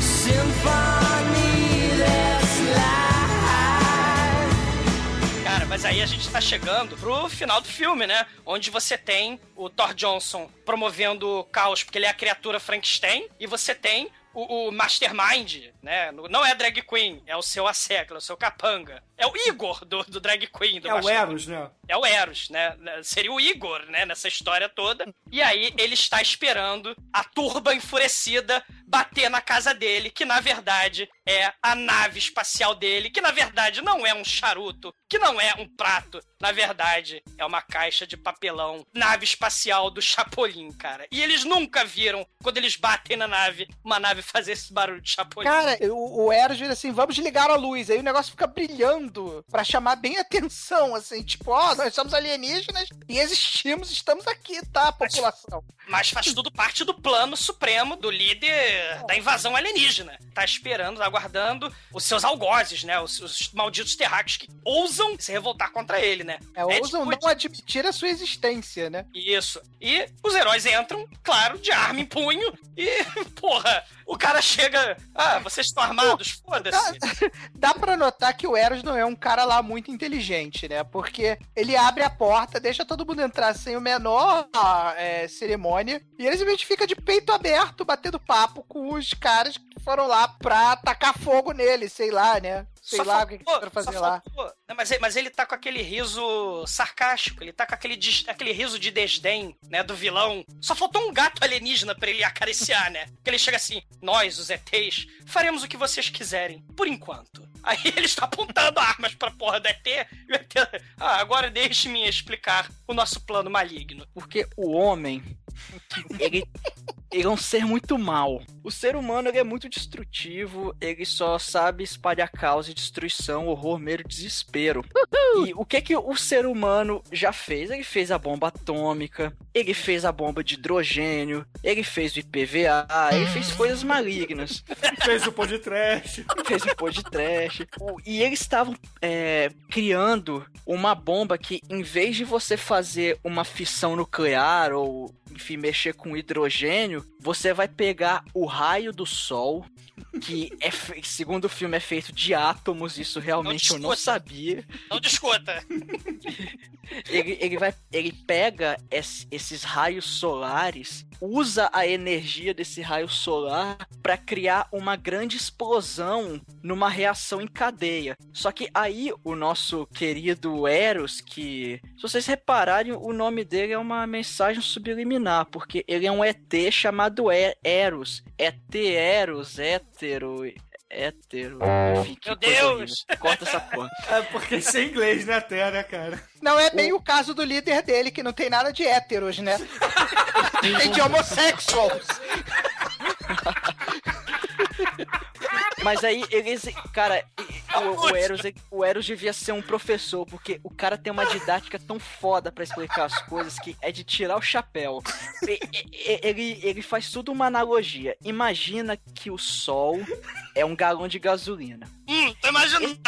[SPEAKER 10] Symphony
[SPEAKER 3] mas aí a gente tá chegando pro final do filme, né? Onde você tem o Thor Johnson promovendo o caos porque ele é a criatura Frankenstein, e você tem o, o Mastermind, né? Não é drag queen, é o seu Assecla, é o seu capanga. É o Igor do, do drag queen. Do
[SPEAKER 2] É o. Eros, né?
[SPEAKER 3] É o Eros, né? Seria o Igor, né? Nessa história toda. E aí ele está esperando a turba enfurecida bater na casa dele, que na verdade é a nave espacial dele, que na verdade não é um charuto, que não é um prato. Na verdade, é uma caixa de papelão, nave espacial do Chapolin, cara. E eles nunca viram, quando eles batem na nave, uma nave fazer esse barulho de Chapolin.
[SPEAKER 4] Cara, o, o Eros diz assim: vamos ligar a luz. Aí o negócio fica brilhando pra chamar bem a atenção, assim, tipo, ó, nós somos alienígenas e existimos, estamos aqui, tá, população?
[SPEAKER 3] Mas faz tudo parte do plano supremo do líder da invasão alienígena. Tá esperando, aguardando os seus algozes, né? Os, os malditos terráqueos que ousam se revoltar contra ele, né?
[SPEAKER 4] É, ousam não admitir a sua existência, né?
[SPEAKER 3] Isso. E os heróis entram, claro, de arma em punho. E, porra, o cara chega. Ah, vocês estão armados? Foda-se.
[SPEAKER 4] Dá pra notar que o Eros não é um cara lá muito inteligente, né? Porque ele abre a porta, deixa todo mundo entrar sem o menor é, cerimônia, e ele simplesmente fica de peito aberto, batendo papo com os caras que foram lá pra tacar fogo nele, sei lá, né? Sei
[SPEAKER 3] Só
[SPEAKER 4] lá o que que fazer
[SPEAKER 3] só
[SPEAKER 4] lá.
[SPEAKER 3] Não, mas, ele- mas ele tá com aquele riso sarcástico, ele tá com aquele, aquele riso de desdém, né, do vilão. Só faltou um gato alienígena pra ele acariciar, né? Que ele chega assim, nós, os ETs, faremos o que vocês quiserem, por enquanto. Aí ele está apontando armas pra porra do ET, e o ET, ah, agora deixe-me explicar o nosso plano maligno.
[SPEAKER 9] Porque o homem, ele, ele é um ser muito mau. O ser humano ele é muito destrutivo, ele só sabe espalhar caos e destruição, horror, medo, desespero. E o que que o ser humano já fez? Ele fez a bomba atômica, ele fez a bomba de hidrogênio, ele fez o IPVA, ele fez coisas malignas.
[SPEAKER 2] Fez o pão de trash.
[SPEAKER 9] Fez o pô de trash. E eles estavam é, criando uma bomba que, em vez de você fazer uma fissão nuclear ou, enfim, mexer com hidrogênio, você vai pegar o raio do sol, que, é, fe- segundo o filme, é feito de átomos. Isso realmente eu não sabia.
[SPEAKER 3] Não discuta.
[SPEAKER 9] Ele, ele vai, ele pega es- esses raios solares, usa a energia desse raio solar para criar uma grande explosão numa reação em cadeia. Só que aí o nosso querido Eros, que se vocês repararem, o nome dele é uma mensagem subliminar, porque ele é um ET chamado E- Eros. ET Eros, hétero. Hétero.
[SPEAKER 3] Meu Deus!
[SPEAKER 9] horrível. Corta essa porra.
[SPEAKER 2] É porque isso é inglês, né, até, né, cara?
[SPEAKER 4] Não é bem o caso do líder dele, que não tem nada de héteros, né? tem de homossexuals.
[SPEAKER 9] Mas aí eles. Cara, o, o, Eros, o Eros devia ser um professor, porque o cara tem uma didática tão foda pra explicar as coisas que é de tirar o chapéu. Ele, ele faz tudo uma analogia. Imagina que o sol é um galão de gasolina.
[SPEAKER 3] Hum, tô imaginando.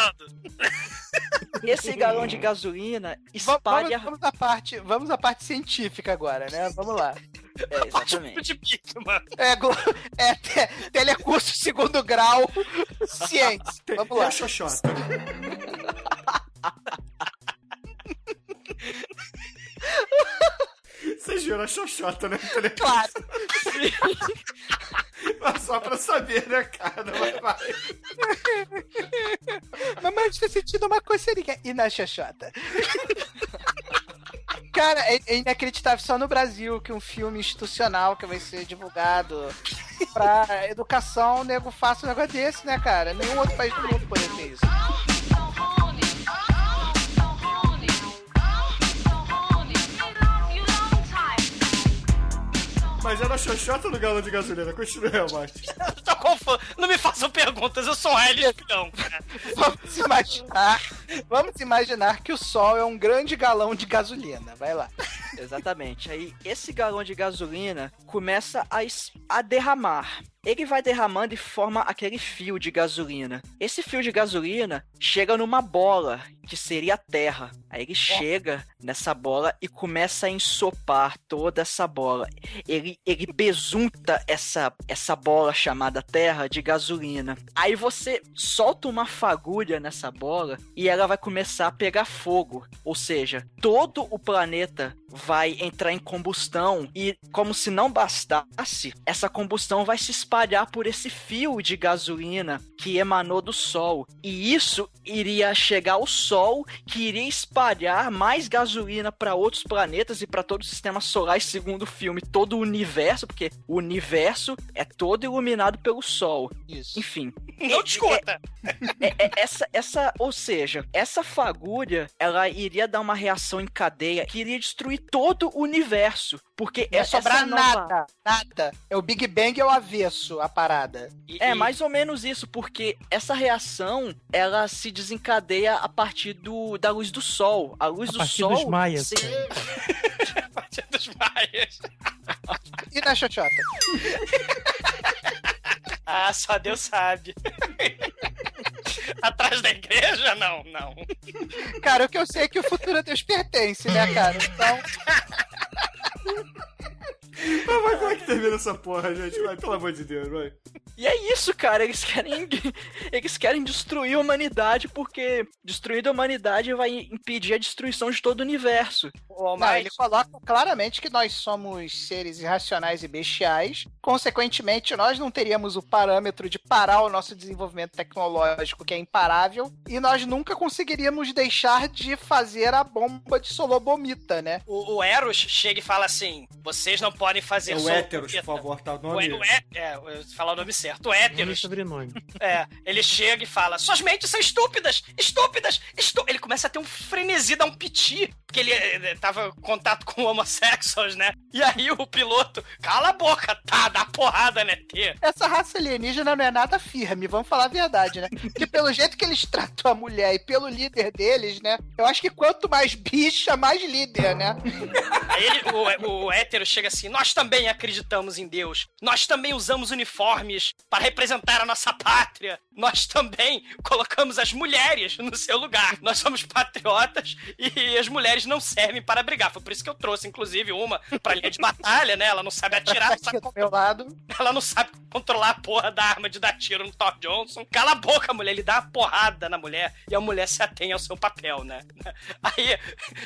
[SPEAKER 9] Esse galão de gasolina espalha.
[SPEAKER 4] Vamos, vamos à parte, vamos à parte científica agora, né? Vamos lá.
[SPEAKER 9] É, exatamente.
[SPEAKER 3] De pique, mano.
[SPEAKER 4] É, glo- é te- telecurso segundo grau, ciência. Vamos lá.
[SPEAKER 2] a xoxota? Vocês viram a xoxota, né?
[SPEAKER 4] Claro.
[SPEAKER 2] Mas Só pra saber, né, cara? Mas vai.
[SPEAKER 4] Mamãe, está sentindo uma coceirinha. E na xoxota? Cara, é, é inacreditável só no Brasil que um filme institucional que vai ser divulgado pra educação, o nego faça um negócio desse, né, cara? Nenhum outro país do mundo poderia ter isso.
[SPEAKER 2] Mas era xoxota no galão de gasolina. Continua, Mate.
[SPEAKER 3] Tô confuso. Não me façam perguntas, eu sou um de espião, cara.
[SPEAKER 4] Vamos imaginar, vamos imaginar que o Sol é um grande galão de gasolina. Vai lá.
[SPEAKER 9] Exatamente. Aí esse galão de gasolina começa a, a derramar. Ele vai derramando e forma aquele fio de gasolina. Esse fio de gasolina chega numa bola, que seria a terra. Aí ele chega nessa bola e começa a ensopar toda essa bola. Ele, ele besunta essa, essa bola chamada terra de gasolina. Aí você solta uma fagulha nessa bola e ela vai começar a pegar fogo. Ou seja, todo o planeta vai entrar em combustão e, como se não bastasse, essa combustão vai se espalhar por esse fio de gasolina que emanou do Sol. E isso iria chegar ao Sol, que iria espalhar mais gasolina para outros planetas e para todo o sistema solar, segundo o filme, todo o universo, porque o universo é todo iluminado pelo Sol.
[SPEAKER 4] Isso.
[SPEAKER 9] Enfim.
[SPEAKER 3] Não
[SPEAKER 9] é-
[SPEAKER 3] discuta.
[SPEAKER 9] é- é- essa, essa, ou seja, essa fagulha, ela iria dar uma reação em cadeia que iria destruir todo o universo. Porque essa
[SPEAKER 4] sobrar
[SPEAKER 9] nova-
[SPEAKER 4] nada, nada. É o Big Bang é o avesso, a parada.
[SPEAKER 9] É mais ou menos isso, porque essa reação ela se desencadeia a partir do, da luz do sol. A luz
[SPEAKER 5] A
[SPEAKER 9] do
[SPEAKER 5] partir
[SPEAKER 9] sol.
[SPEAKER 5] dos maias,
[SPEAKER 9] se-
[SPEAKER 3] A partir dos maias.
[SPEAKER 4] E na xoxota?
[SPEAKER 3] Ah, só Deus sabe. Atrás da igreja? Não, não.
[SPEAKER 4] Cara, o que eu sei é que o futuro a Deus pertence, né, cara? Então,
[SPEAKER 2] Mas vai, como é que termina essa porra, gente? Vai, pelo amor de Deus, vai.
[SPEAKER 9] E é isso, cara. Eles querem. Eles querem destruir a humanidade porque destruir a humanidade vai impedir a destruição de todo o universo.
[SPEAKER 3] Ô,
[SPEAKER 4] não, ele
[SPEAKER 3] mas
[SPEAKER 4] coloca claramente que nós somos seres irracionais e bestiais. Consequentemente, nós não teríamos o parâmetro de parar o nosso desenvolvimento tecnológico, que é imparável, e nós nunca conseguiríamos deixar de fazer a bomba de Solobomita, né?
[SPEAKER 3] o, o Eros chega e fala assim: vocês não podem fazer
[SPEAKER 2] É o héteros,
[SPEAKER 3] comida."
[SPEAKER 2] por favor, tá o
[SPEAKER 3] O,
[SPEAKER 2] nome.
[SPEAKER 3] é, o é, é, falar o nome certo. O héteros.
[SPEAKER 5] sobrenome.
[SPEAKER 3] É, ele chega e fala: Suas mentes são estúpidas! Estúpidas! Estú... Ele começa a ter um frenesi, dar um piti, porque ele eh, tava em contato com homossexuals, né? E aí o piloto, cala a boca, tá, dá porrada, né, T?
[SPEAKER 4] Essa raça alienígena não é nada firme, vamos falar a verdade, né? Porque pelo jeito que eles tratam a mulher e pelo líder deles, né? Eu acho que quanto mais bicha, mais líder, né?
[SPEAKER 3] Aí ele, o, o hétero chega assim: Nós também acreditamos em Deus. Nós também usamos uniformes para representar a nossa pátria. Nós também colocamos as mulheres no seu lugar. Nós somos patriotas e as mulheres não servem para brigar. Foi por isso que eu trouxe, inclusive, uma pra linha de batalha, né? Ela não sabe atirar, não sabe
[SPEAKER 4] lado.
[SPEAKER 3] ela não sabe controlar a porra da arma de dar tiro no Thor Johnson. Cala a boca, mulher. Ele dá uma porrada na mulher e a mulher se atém ao seu papel, né? Aí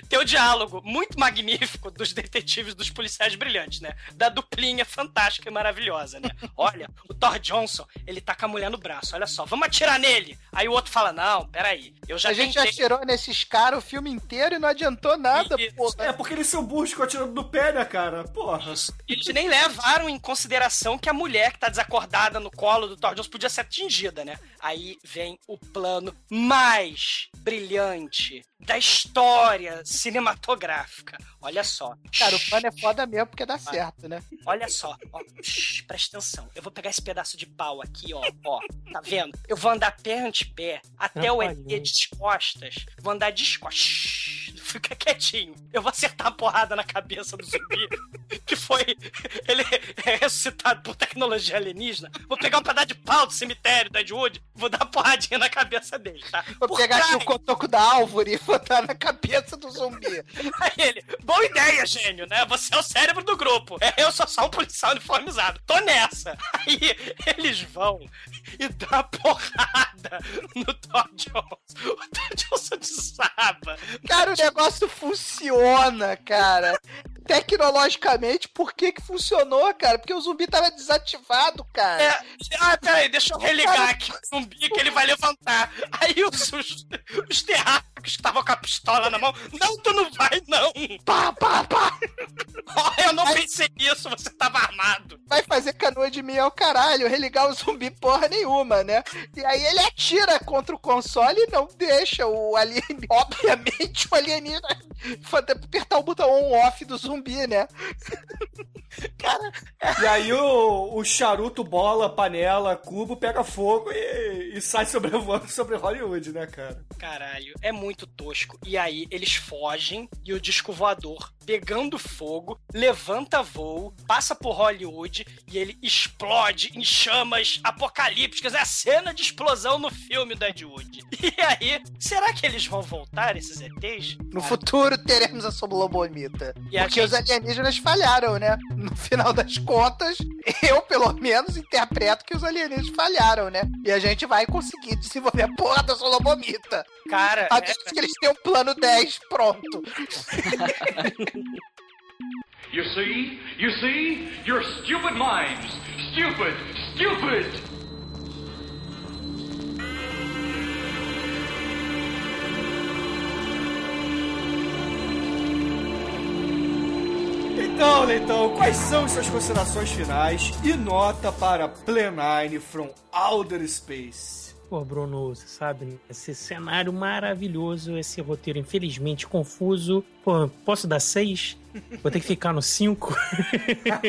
[SPEAKER 3] tem o diálogo muito magnífico dos detetives, dos policiais brilhantes, né? Da duplinha fantástica e maravilhosa, né? Olha, o Thor Johnson, ele tá com a mulher no braço. Olha só, vamos atirar nele. Aí o outro fala: Não, peraí. Eu já
[SPEAKER 4] a gente já
[SPEAKER 3] tentei.
[SPEAKER 4] tirou nesses caras o filme inteiro e não adiantou nada, porra.
[SPEAKER 2] É porque eles são burros ficam atirando no pé, né, cara? Porra.
[SPEAKER 3] Eles nem levaram em consideração que a mulher que tá desacordada no colo do Thor Jones podia ser atingida, né? Aí vem o plano mais brilhante da história cinematográfica. Olha só.
[SPEAKER 4] Cara, o plano é foda mesmo porque dá certo, né?
[SPEAKER 3] Olha só, ó, shh, presta atenção. Eu vou pegar esse pedaço de pau aqui, ó, ó. Tá vendo? Eu vou andar pé ante pé até o ET de costas. Vou andar de costas. Fica quietinho. Eu vou acertar a porrada na cabeça do zumbi, que foi. Ele é ressuscitado por tecnologia alienígena. Vou pegar um pedaço de pau do cemitério da Edwood, vou dar uma porradinha na cabeça dele, tá?
[SPEAKER 4] Vou
[SPEAKER 3] Por
[SPEAKER 4] pegar aqui
[SPEAKER 3] trás.
[SPEAKER 4] o cotoco da árvore e botar na cabeça do zumbi.
[SPEAKER 3] Aí ele, boa ideia, gênio, né? Você é o cérebro do grupo. É, Eu sou só um policial uniformizado. Tô nessa. Aí eles vão e dão a porrada no Thor Jones. O Thor Jones desaba.
[SPEAKER 4] Cara, o negócio funciona, cara. Tecnologicamente, por que que funcionou, cara? Porque o zumbi tava desativado, cara.
[SPEAKER 3] É, ah, peraí, deixa eu religar aqui o zumbi que ele vai levantar. Aí os, os, os terráqueos que estavam com a pistola na mão, não, tu não vai, não.
[SPEAKER 4] Pá, pá, pá.
[SPEAKER 3] Ó, eu não pensei nisso, você tava armado.
[SPEAKER 4] Vai fazer canoa de mim ao caralho, religar o zumbi porra nenhuma, né? E aí ele atira contra o console e não deixa o alien. Obviamente, o alienígena apertar o botão on-off do zumbi, né?
[SPEAKER 3] Cara,
[SPEAKER 2] E aí o, o charuto, bola, panela, cubo pega fogo e, e sai sobrevoando sobre Hollywood, né, cara?
[SPEAKER 3] Caralho, é muito tosco. E aí eles fogem e o disco voador, pegando fogo, levanta voo, passa por Hollywood e ele explode em chamas apocalípticas. É a cena de explosão no filme do Ed Wood. E aí, será que eles vão voltar, esses ETs?
[SPEAKER 4] No futuro teremos a Soblobomita.
[SPEAKER 3] E a
[SPEAKER 4] Porque os
[SPEAKER 3] gente-
[SPEAKER 4] alienígenas falharam, né? No final das contas, eu, pelo menos, interpreto que os alienígenas falharam, né? E a gente vai conseguir desenvolver a porra da Solomomita.
[SPEAKER 3] Cara,
[SPEAKER 4] A
[SPEAKER 3] é-
[SPEAKER 4] menos que eles tenham um plano 10 pronto.
[SPEAKER 6] You see? You see? Your stupid minds. Stupid! Stupid!
[SPEAKER 2] Então, Leitão, quais são suas considerações finais e nota para 9 from Outer Space?
[SPEAKER 5] Pô, Bruno, você sabe, esse cenário maravilhoso, esse roteiro infelizmente confuso. Pô, posso dar seis? Vou ter que ficar no cinco.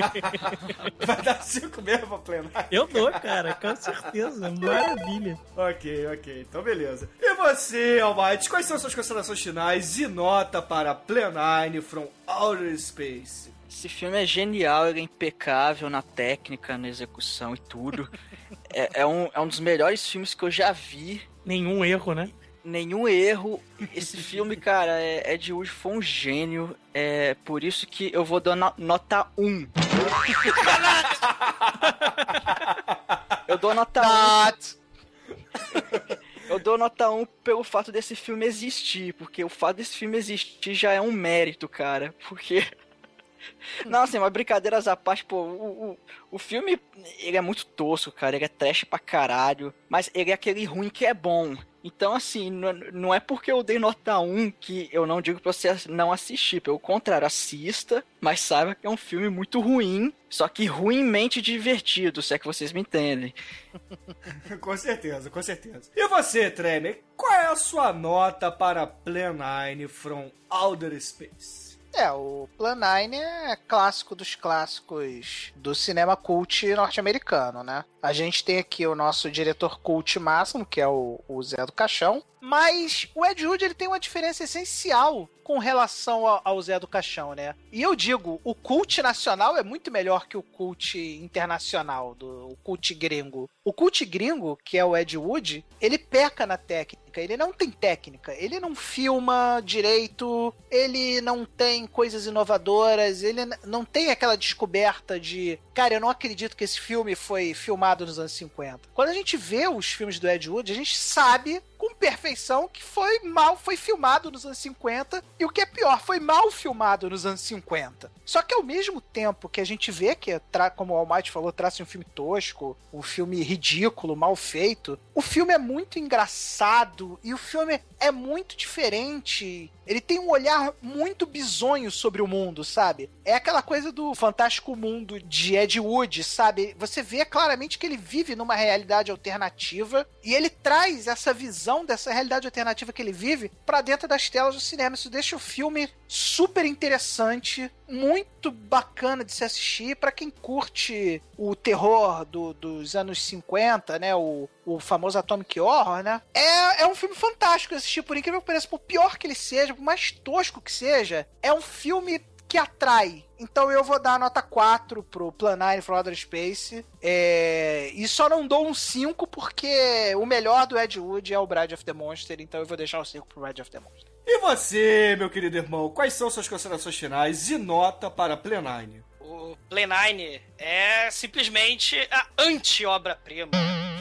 [SPEAKER 2] Vai dar 5 mesmo 9?
[SPEAKER 5] Eu dou, cara, com certeza. Maravilha.
[SPEAKER 2] Ok, ok, então beleza. E você, Almighty, quais são suas considerações finais e nota para 9 from Outer Space?
[SPEAKER 9] Esse filme é genial, ele é impecável na técnica, na execução e tudo. É, é um, é um dos melhores filmes que eu já vi.
[SPEAKER 5] Nenhum erro, né?
[SPEAKER 9] Nenhum erro. Esse filme, cara, é, Ed Wood foi um gênio. É por isso que eu vou dar no- nota 1. eu dou nota 1. Eu dou nota 1 pelo fato desse filme existir, porque o fato desse filme existir já é um mérito, cara. Porque. Não, assim, mas brincadeiras à parte, pô, o, o, o filme, ele é muito tosco, cara, ele é trash pra caralho, mas ele é aquele ruim que é bom. Então, assim, não, não é porque eu dei nota 1 que eu não digo pra você não assistir, pelo contrário, assista, mas saiba que é um filme muito ruim, só que ruimmente divertido, se é que vocês me entendem.
[SPEAKER 2] com certeza, com certeza. E você, Tremer, qual é a sua nota para Plan 9 from Outer Space?
[SPEAKER 4] É, o Plan 9 é clássico dos clássicos do cinema cult norte-americano, né? A gente tem aqui o nosso diretor cult máximo, que é o, o Zé do Caixão, mas o Ed Wood ele tem uma diferença essencial com relação ao, ao Zé do Caixão, né? E eu digo, o cult nacional é muito melhor que o cult internacional, do o cult gringo. O cult gringo, que é o Ed Wood, ele peca na técnica, ele não tem técnica, ele não filma direito, ele não tem coisas inovadoras, ele não tem aquela descoberta de, cara, eu não acredito que esse filme foi filmado nos anos 50. Quando a gente vê os filmes do Ed Wood, a gente sabe com imperfeição que foi mal, foi filmado nos anos 50, e o que é pior, foi mal filmado nos anos 50. Só que ao mesmo tempo que a gente vê que, como o Almighty falou, traz um filme tosco, um filme ridículo, mal feito, o filme é muito engraçado e o filme é muito diferente. Ele tem um olhar muito bizonho sobre o mundo, sabe? É aquela coisa do fantástico mundo de Ed Wood, sabe? Você vê claramente que ele vive numa realidade alternativa e ele traz essa visão dessa realidade alternativa que ele vive pra dentro das telas do cinema. Isso deixa o filme super interessante, muito bacana de se assistir pra quem curte o terror do- dos anos 50, né? O, o famoso Atomic Horror, né? É, é um filme fantástico assistir, por incrível que pareça, por pior que ele seja, por mais tosco que seja, é um filme que atrai. Então eu vou dar a nota 4 pro Plan 9 from Outer Space. É... E só não dou um 5 porque o melhor do Ed Wood é o Bride of the Monster, então eu vou deixar o 5 pro Bride of the Monster.
[SPEAKER 2] E você, meu querido irmão, quais são suas considerações finais e nota para Plenine?
[SPEAKER 3] O Play 9 é simplesmente a anti-obra-prima.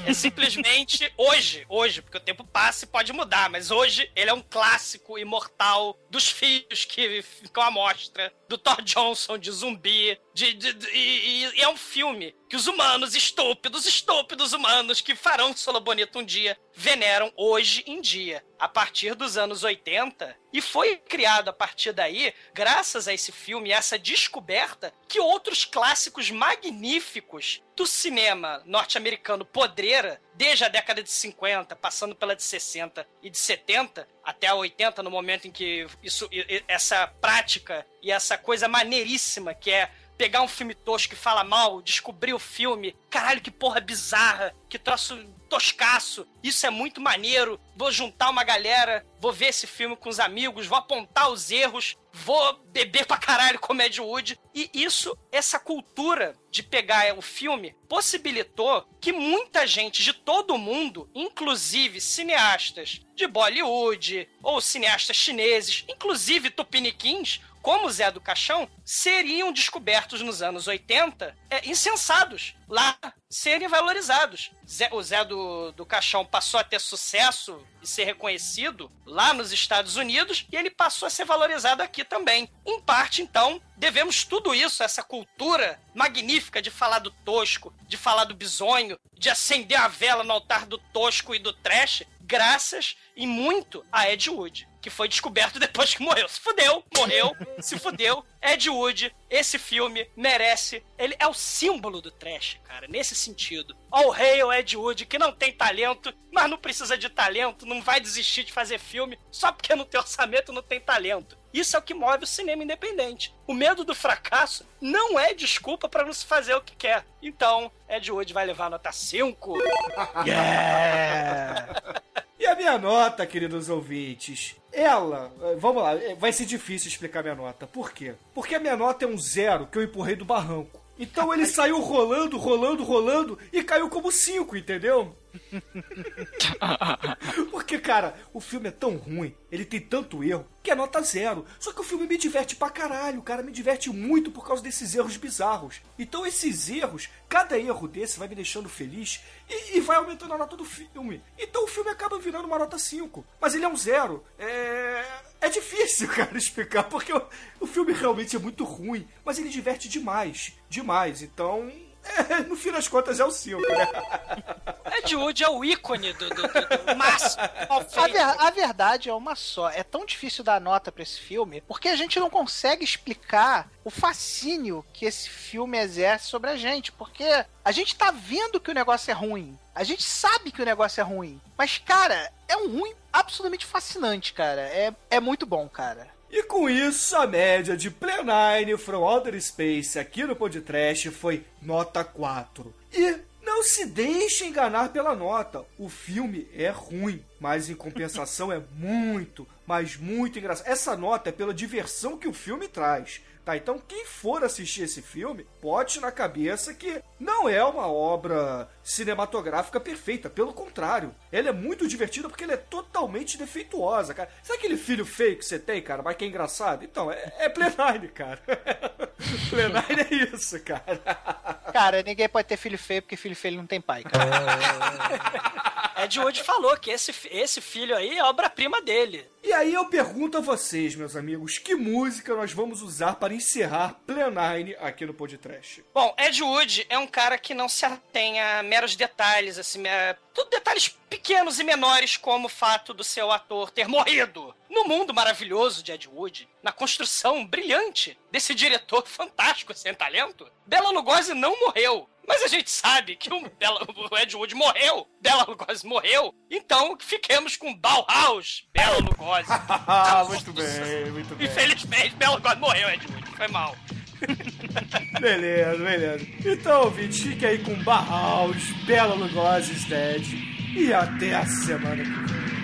[SPEAKER 3] É simplesmente hoje, hoje, porque o tempo passa e pode mudar, mas hoje ele é um clássico imortal dos filhos que ficam à mostra, do Thor Johnson de zumbi, de, de- de- e, e é um filme que os humanos estúpidos, estúpidos humanos que farão Solo Bonito um dia, veneram hoje em dia, a partir dos anos 80, e foi criado a partir daí, graças a esse filme, essa descoberta, que outros clássicos magníficos do cinema norte-americano podreira, desde a década de 50, passando pela de 60 e de 70 até a 80, no momento em que isso, essa prática e essa coisa maneiríssima que é pegar um filme tosco que fala mal, descobrir o filme, caralho, que porra bizarra, que troço toscaço, isso é muito maneiro, vou juntar uma galera, vou ver esse filme com os amigos, vou apontar os erros, vou beber pra caralho com Ed Wood, e isso, essa cultura de pegar o filme, possibilitou que muita gente de todo mundo, inclusive cineastas de Bollywood, ou cineastas chineses, inclusive tupiniquins, como Zé do Caixão, seriam descobertos nos anos 80 é, insensados lá, serem valorizados. Zé- o Zé do, do Caixão passou a ter sucesso e ser reconhecido lá nos Estados Unidos e ele passou a ser valorizado aqui também. Em parte, então, devemos tudo isso, essa cultura magnífica de falar do tosco, de falar do bisonho, de acender a vela no altar do tosco e do trash, graças e muito a Ed Wood, que foi descoberto depois que morreu. Se fudeu, morreu, se fudeu. Ed Wood, esse filme merece. Ele é o símbolo do trash, cara, nesse sentido. All hail Ed Wood, que não tem talento, mas não precisa de talento, não vai desistir de fazer filme só porque não tem orçamento, não tem talento. Isso é o que move o cinema independente. O medo do fracasso não é desculpa pra não se fazer o que quer. Então, Ed Wood vai levar nota 5.
[SPEAKER 2] E a minha nota, queridos ouvintes, ela, eh, vamos lá, eh, vai ser difícil explicar minha nota. Por quê? Porque a minha nota é um zero que eu empurrei do barranco. Então ele saiu rolando, rolando, rolando e caiu como cinco, entendeu? Porque, cara, o filme é tão ruim, ele tem tanto erro, que é nota zero. Só que o filme me diverte pra caralho, cara, me diverte muito por causa desses erros bizarros. Então esses erros, cada erro desse vai me deixando feliz e, e vai aumentando a nota do filme. Então o filme acaba virando uma nota 5. Mas ele é um zero. É. É difícil, cara, explicar, porque o, o filme realmente é muito ruim, mas ele diverte demais. Demais. Então. É, no fim das contas é o 5, né?
[SPEAKER 3] Ed Wood é o ícone do, do, do, do máximo.
[SPEAKER 4] A, ver- a verdade é uma só. É tão difícil dar nota pra esse filme porque a gente não consegue explicar o fascínio que esse filme exerce sobre a gente. Porque a gente tá vendo que o negócio é ruim. A gente sabe que o negócio é ruim. Mas, cara, é um ruim absolutamente fascinante, cara. É, é muito bom, cara.
[SPEAKER 2] E com isso, a média de Plenine from Outer Space aqui no Podcast foi nota 4. E não se deixe enganar pela nota. O filme é ruim, mas em compensação é muito, mas muito engraçado. Essa nota é pela diversão que o filme traz. Tá, então quem for assistir esse filme, bote na cabeça que não é uma obra cinematográfica perfeita, pelo contrário. Ela é muito divertida porque ela é totalmente defeituosa, cara. Sabe aquele filho feio que você tem, cara, mas que é engraçado? Então, é, é Plenine, cara. Plenine é isso, cara.
[SPEAKER 4] Cara, ninguém pode ter filho feio porque filho feio não tem pai, cara.
[SPEAKER 3] Ed Wood falou que esse, esse filho aí é obra-prima dele.
[SPEAKER 2] E aí eu pergunto a vocês, meus amigos, que música nós vamos usar para encerrar Plenine aqui no Podcast?
[SPEAKER 3] Bom, Ed Wood é um cara que não se atém a meros detalhes, assim, é, tudo detalhes pequenos e menores, como o fato do seu ator ter morrido. No mundo maravilhoso de Ed Wood, na construção brilhante desse diretor fantástico, sem talento, Bela Lugosi não morreu. Mas a gente sabe que o, Bela- o Ed Wood morreu, Bela Lugosi morreu, então fiquemos com Bauhaus, Bela Lugosi.
[SPEAKER 2] Ah, muito bem, muito bem.
[SPEAKER 3] Infelizmente, Bela Lugosi morreu, Ed Wood, foi mal.
[SPEAKER 2] Beleza, beleza. Então, ouvinte, fique aí com Barraus, Bela Lugosi's Dead. E até a semana que vem.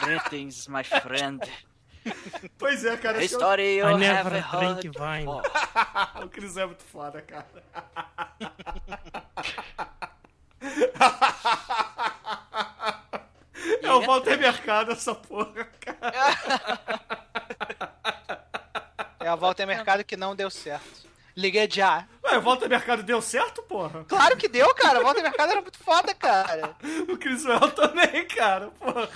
[SPEAKER 9] Greetings, my friend.
[SPEAKER 2] Pois é, cara.
[SPEAKER 9] A
[SPEAKER 2] que eu-
[SPEAKER 5] I never drink wine.
[SPEAKER 9] before.
[SPEAKER 2] o Cris é muito foda, cara. É o Walter Mercado essa porra, cara.
[SPEAKER 4] É a volta ao mercado que não deu certo. Liguei já.
[SPEAKER 2] Ué, o Walter Mercado deu certo, porra?
[SPEAKER 4] Claro que deu, cara. A volta ao mercado era muito foda, cara.
[SPEAKER 2] O Criswell também, cara, porra.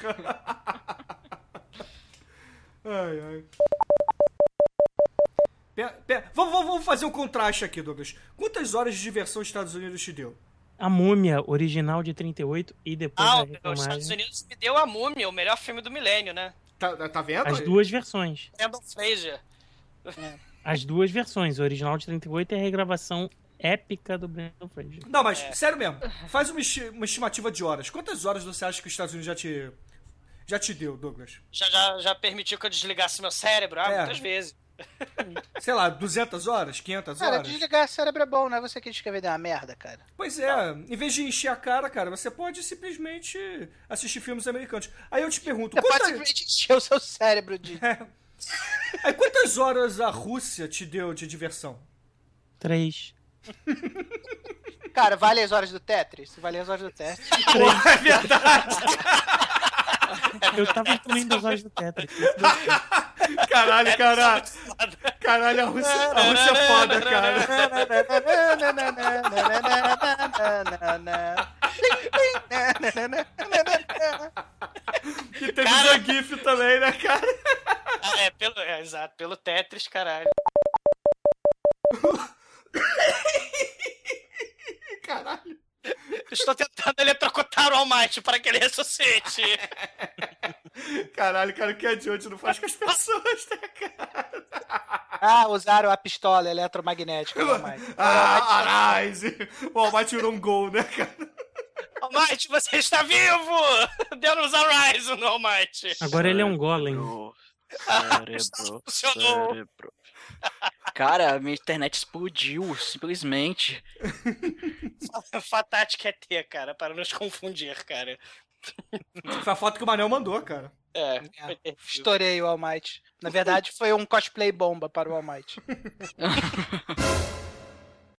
[SPEAKER 2] Ai, ai. Pera, pera, vamos, vamos- vamos fazer um contraste aqui, Douglas. Quantas horas de diversão os Estados Unidos te deu?
[SPEAKER 5] A Múmia, original de 38 e depois
[SPEAKER 3] Ah, os Estados. Unidos me deu a Múmia, o melhor filme do milênio, né?
[SPEAKER 2] Tá, tá vendo?
[SPEAKER 5] As duas versões.
[SPEAKER 3] Brandon Fraser.
[SPEAKER 5] As duas versões. O original de 38 e a regravação épica do Brandon Fraser.
[SPEAKER 2] Não, mas sério mesmo. Faz uma, esti- uma estimativa de horas. Quantas horas você acha que os Estados Unidos já te já te deu, Douglas?
[SPEAKER 3] Já, já, já permitiu que eu desligasse meu cérebro? Ah,
[SPEAKER 2] É.
[SPEAKER 3] muitas vezes.
[SPEAKER 2] Sei lá, 200 horas, 500
[SPEAKER 4] Cara,
[SPEAKER 2] horas?
[SPEAKER 4] desligar cérebro é bom, não é você que escrever de uma merda, cara.
[SPEAKER 2] Pois é, em vez de encher a cara, cara, você pode simplesmente assistir filmes americanos. Aí eu te pergunto,
[SPEAKER 4] Você pode
[SPEAKER 2] quantas,
[SPEAKER 4] simplesmente encher o seu cérebro de.
[SPEAKER 2] aí quantas horas a Rússia te deu de diversão?
[SPEAKER 5] Três.
[SPEAKER 4] Cara, vale as horas do Tetris? Vale as horas do Tetris.
[SPEAKER 2] Pô, é verdade.
[SPEAKER 5] Eu tava incluindo as horas do Tetris.
[SPEAKER 2] Caralho, caralho. Caralho, a Rússia, a Rússia é foda, cara. E teve
[SPEAKER 3] Cara.
[SPEAKER 2] o Zangief também, né, cara?
[SPEAKER 3] Ah, é, pelo, é, exato, pelo Tetris, caralho.
[SPEAKER 2] Caralho.
[SPEAKER 3] Estou tentando eletrocutar o All Might para que ele ressuscite.
[SPEAKER 2] Caralho, cara, o que é de hoje não faz com as pessoas, né, cara?
[SPEAKER 4] Ah, usaram a pistola eletromagnética. All Might.
[SPEAKER 2] Ah, Arise! O Almighty tirou um gol, né, cara?
[SPEAKER 3] All Might, você está vivo! A no All Might.
[SPEAKER 5] Agora ele é um golem.
[SPEAKER 9] Cérebro,
[SPEAKER 3] Funcionou.
[SPEAKER 9] cérebro. Cara, minha internet explodiu, simplesmente.
[SPEAKER 3] Fatática é ter, cara, para nos confundir, cara.
[SPEAKER 2] Foi a foto que o Manel mandou, cara.
[SPEAKER 3] É,
[SPEAKER 4] É, Estourei o All Might. Na verdade, foi um cosplay bomba para o All Might.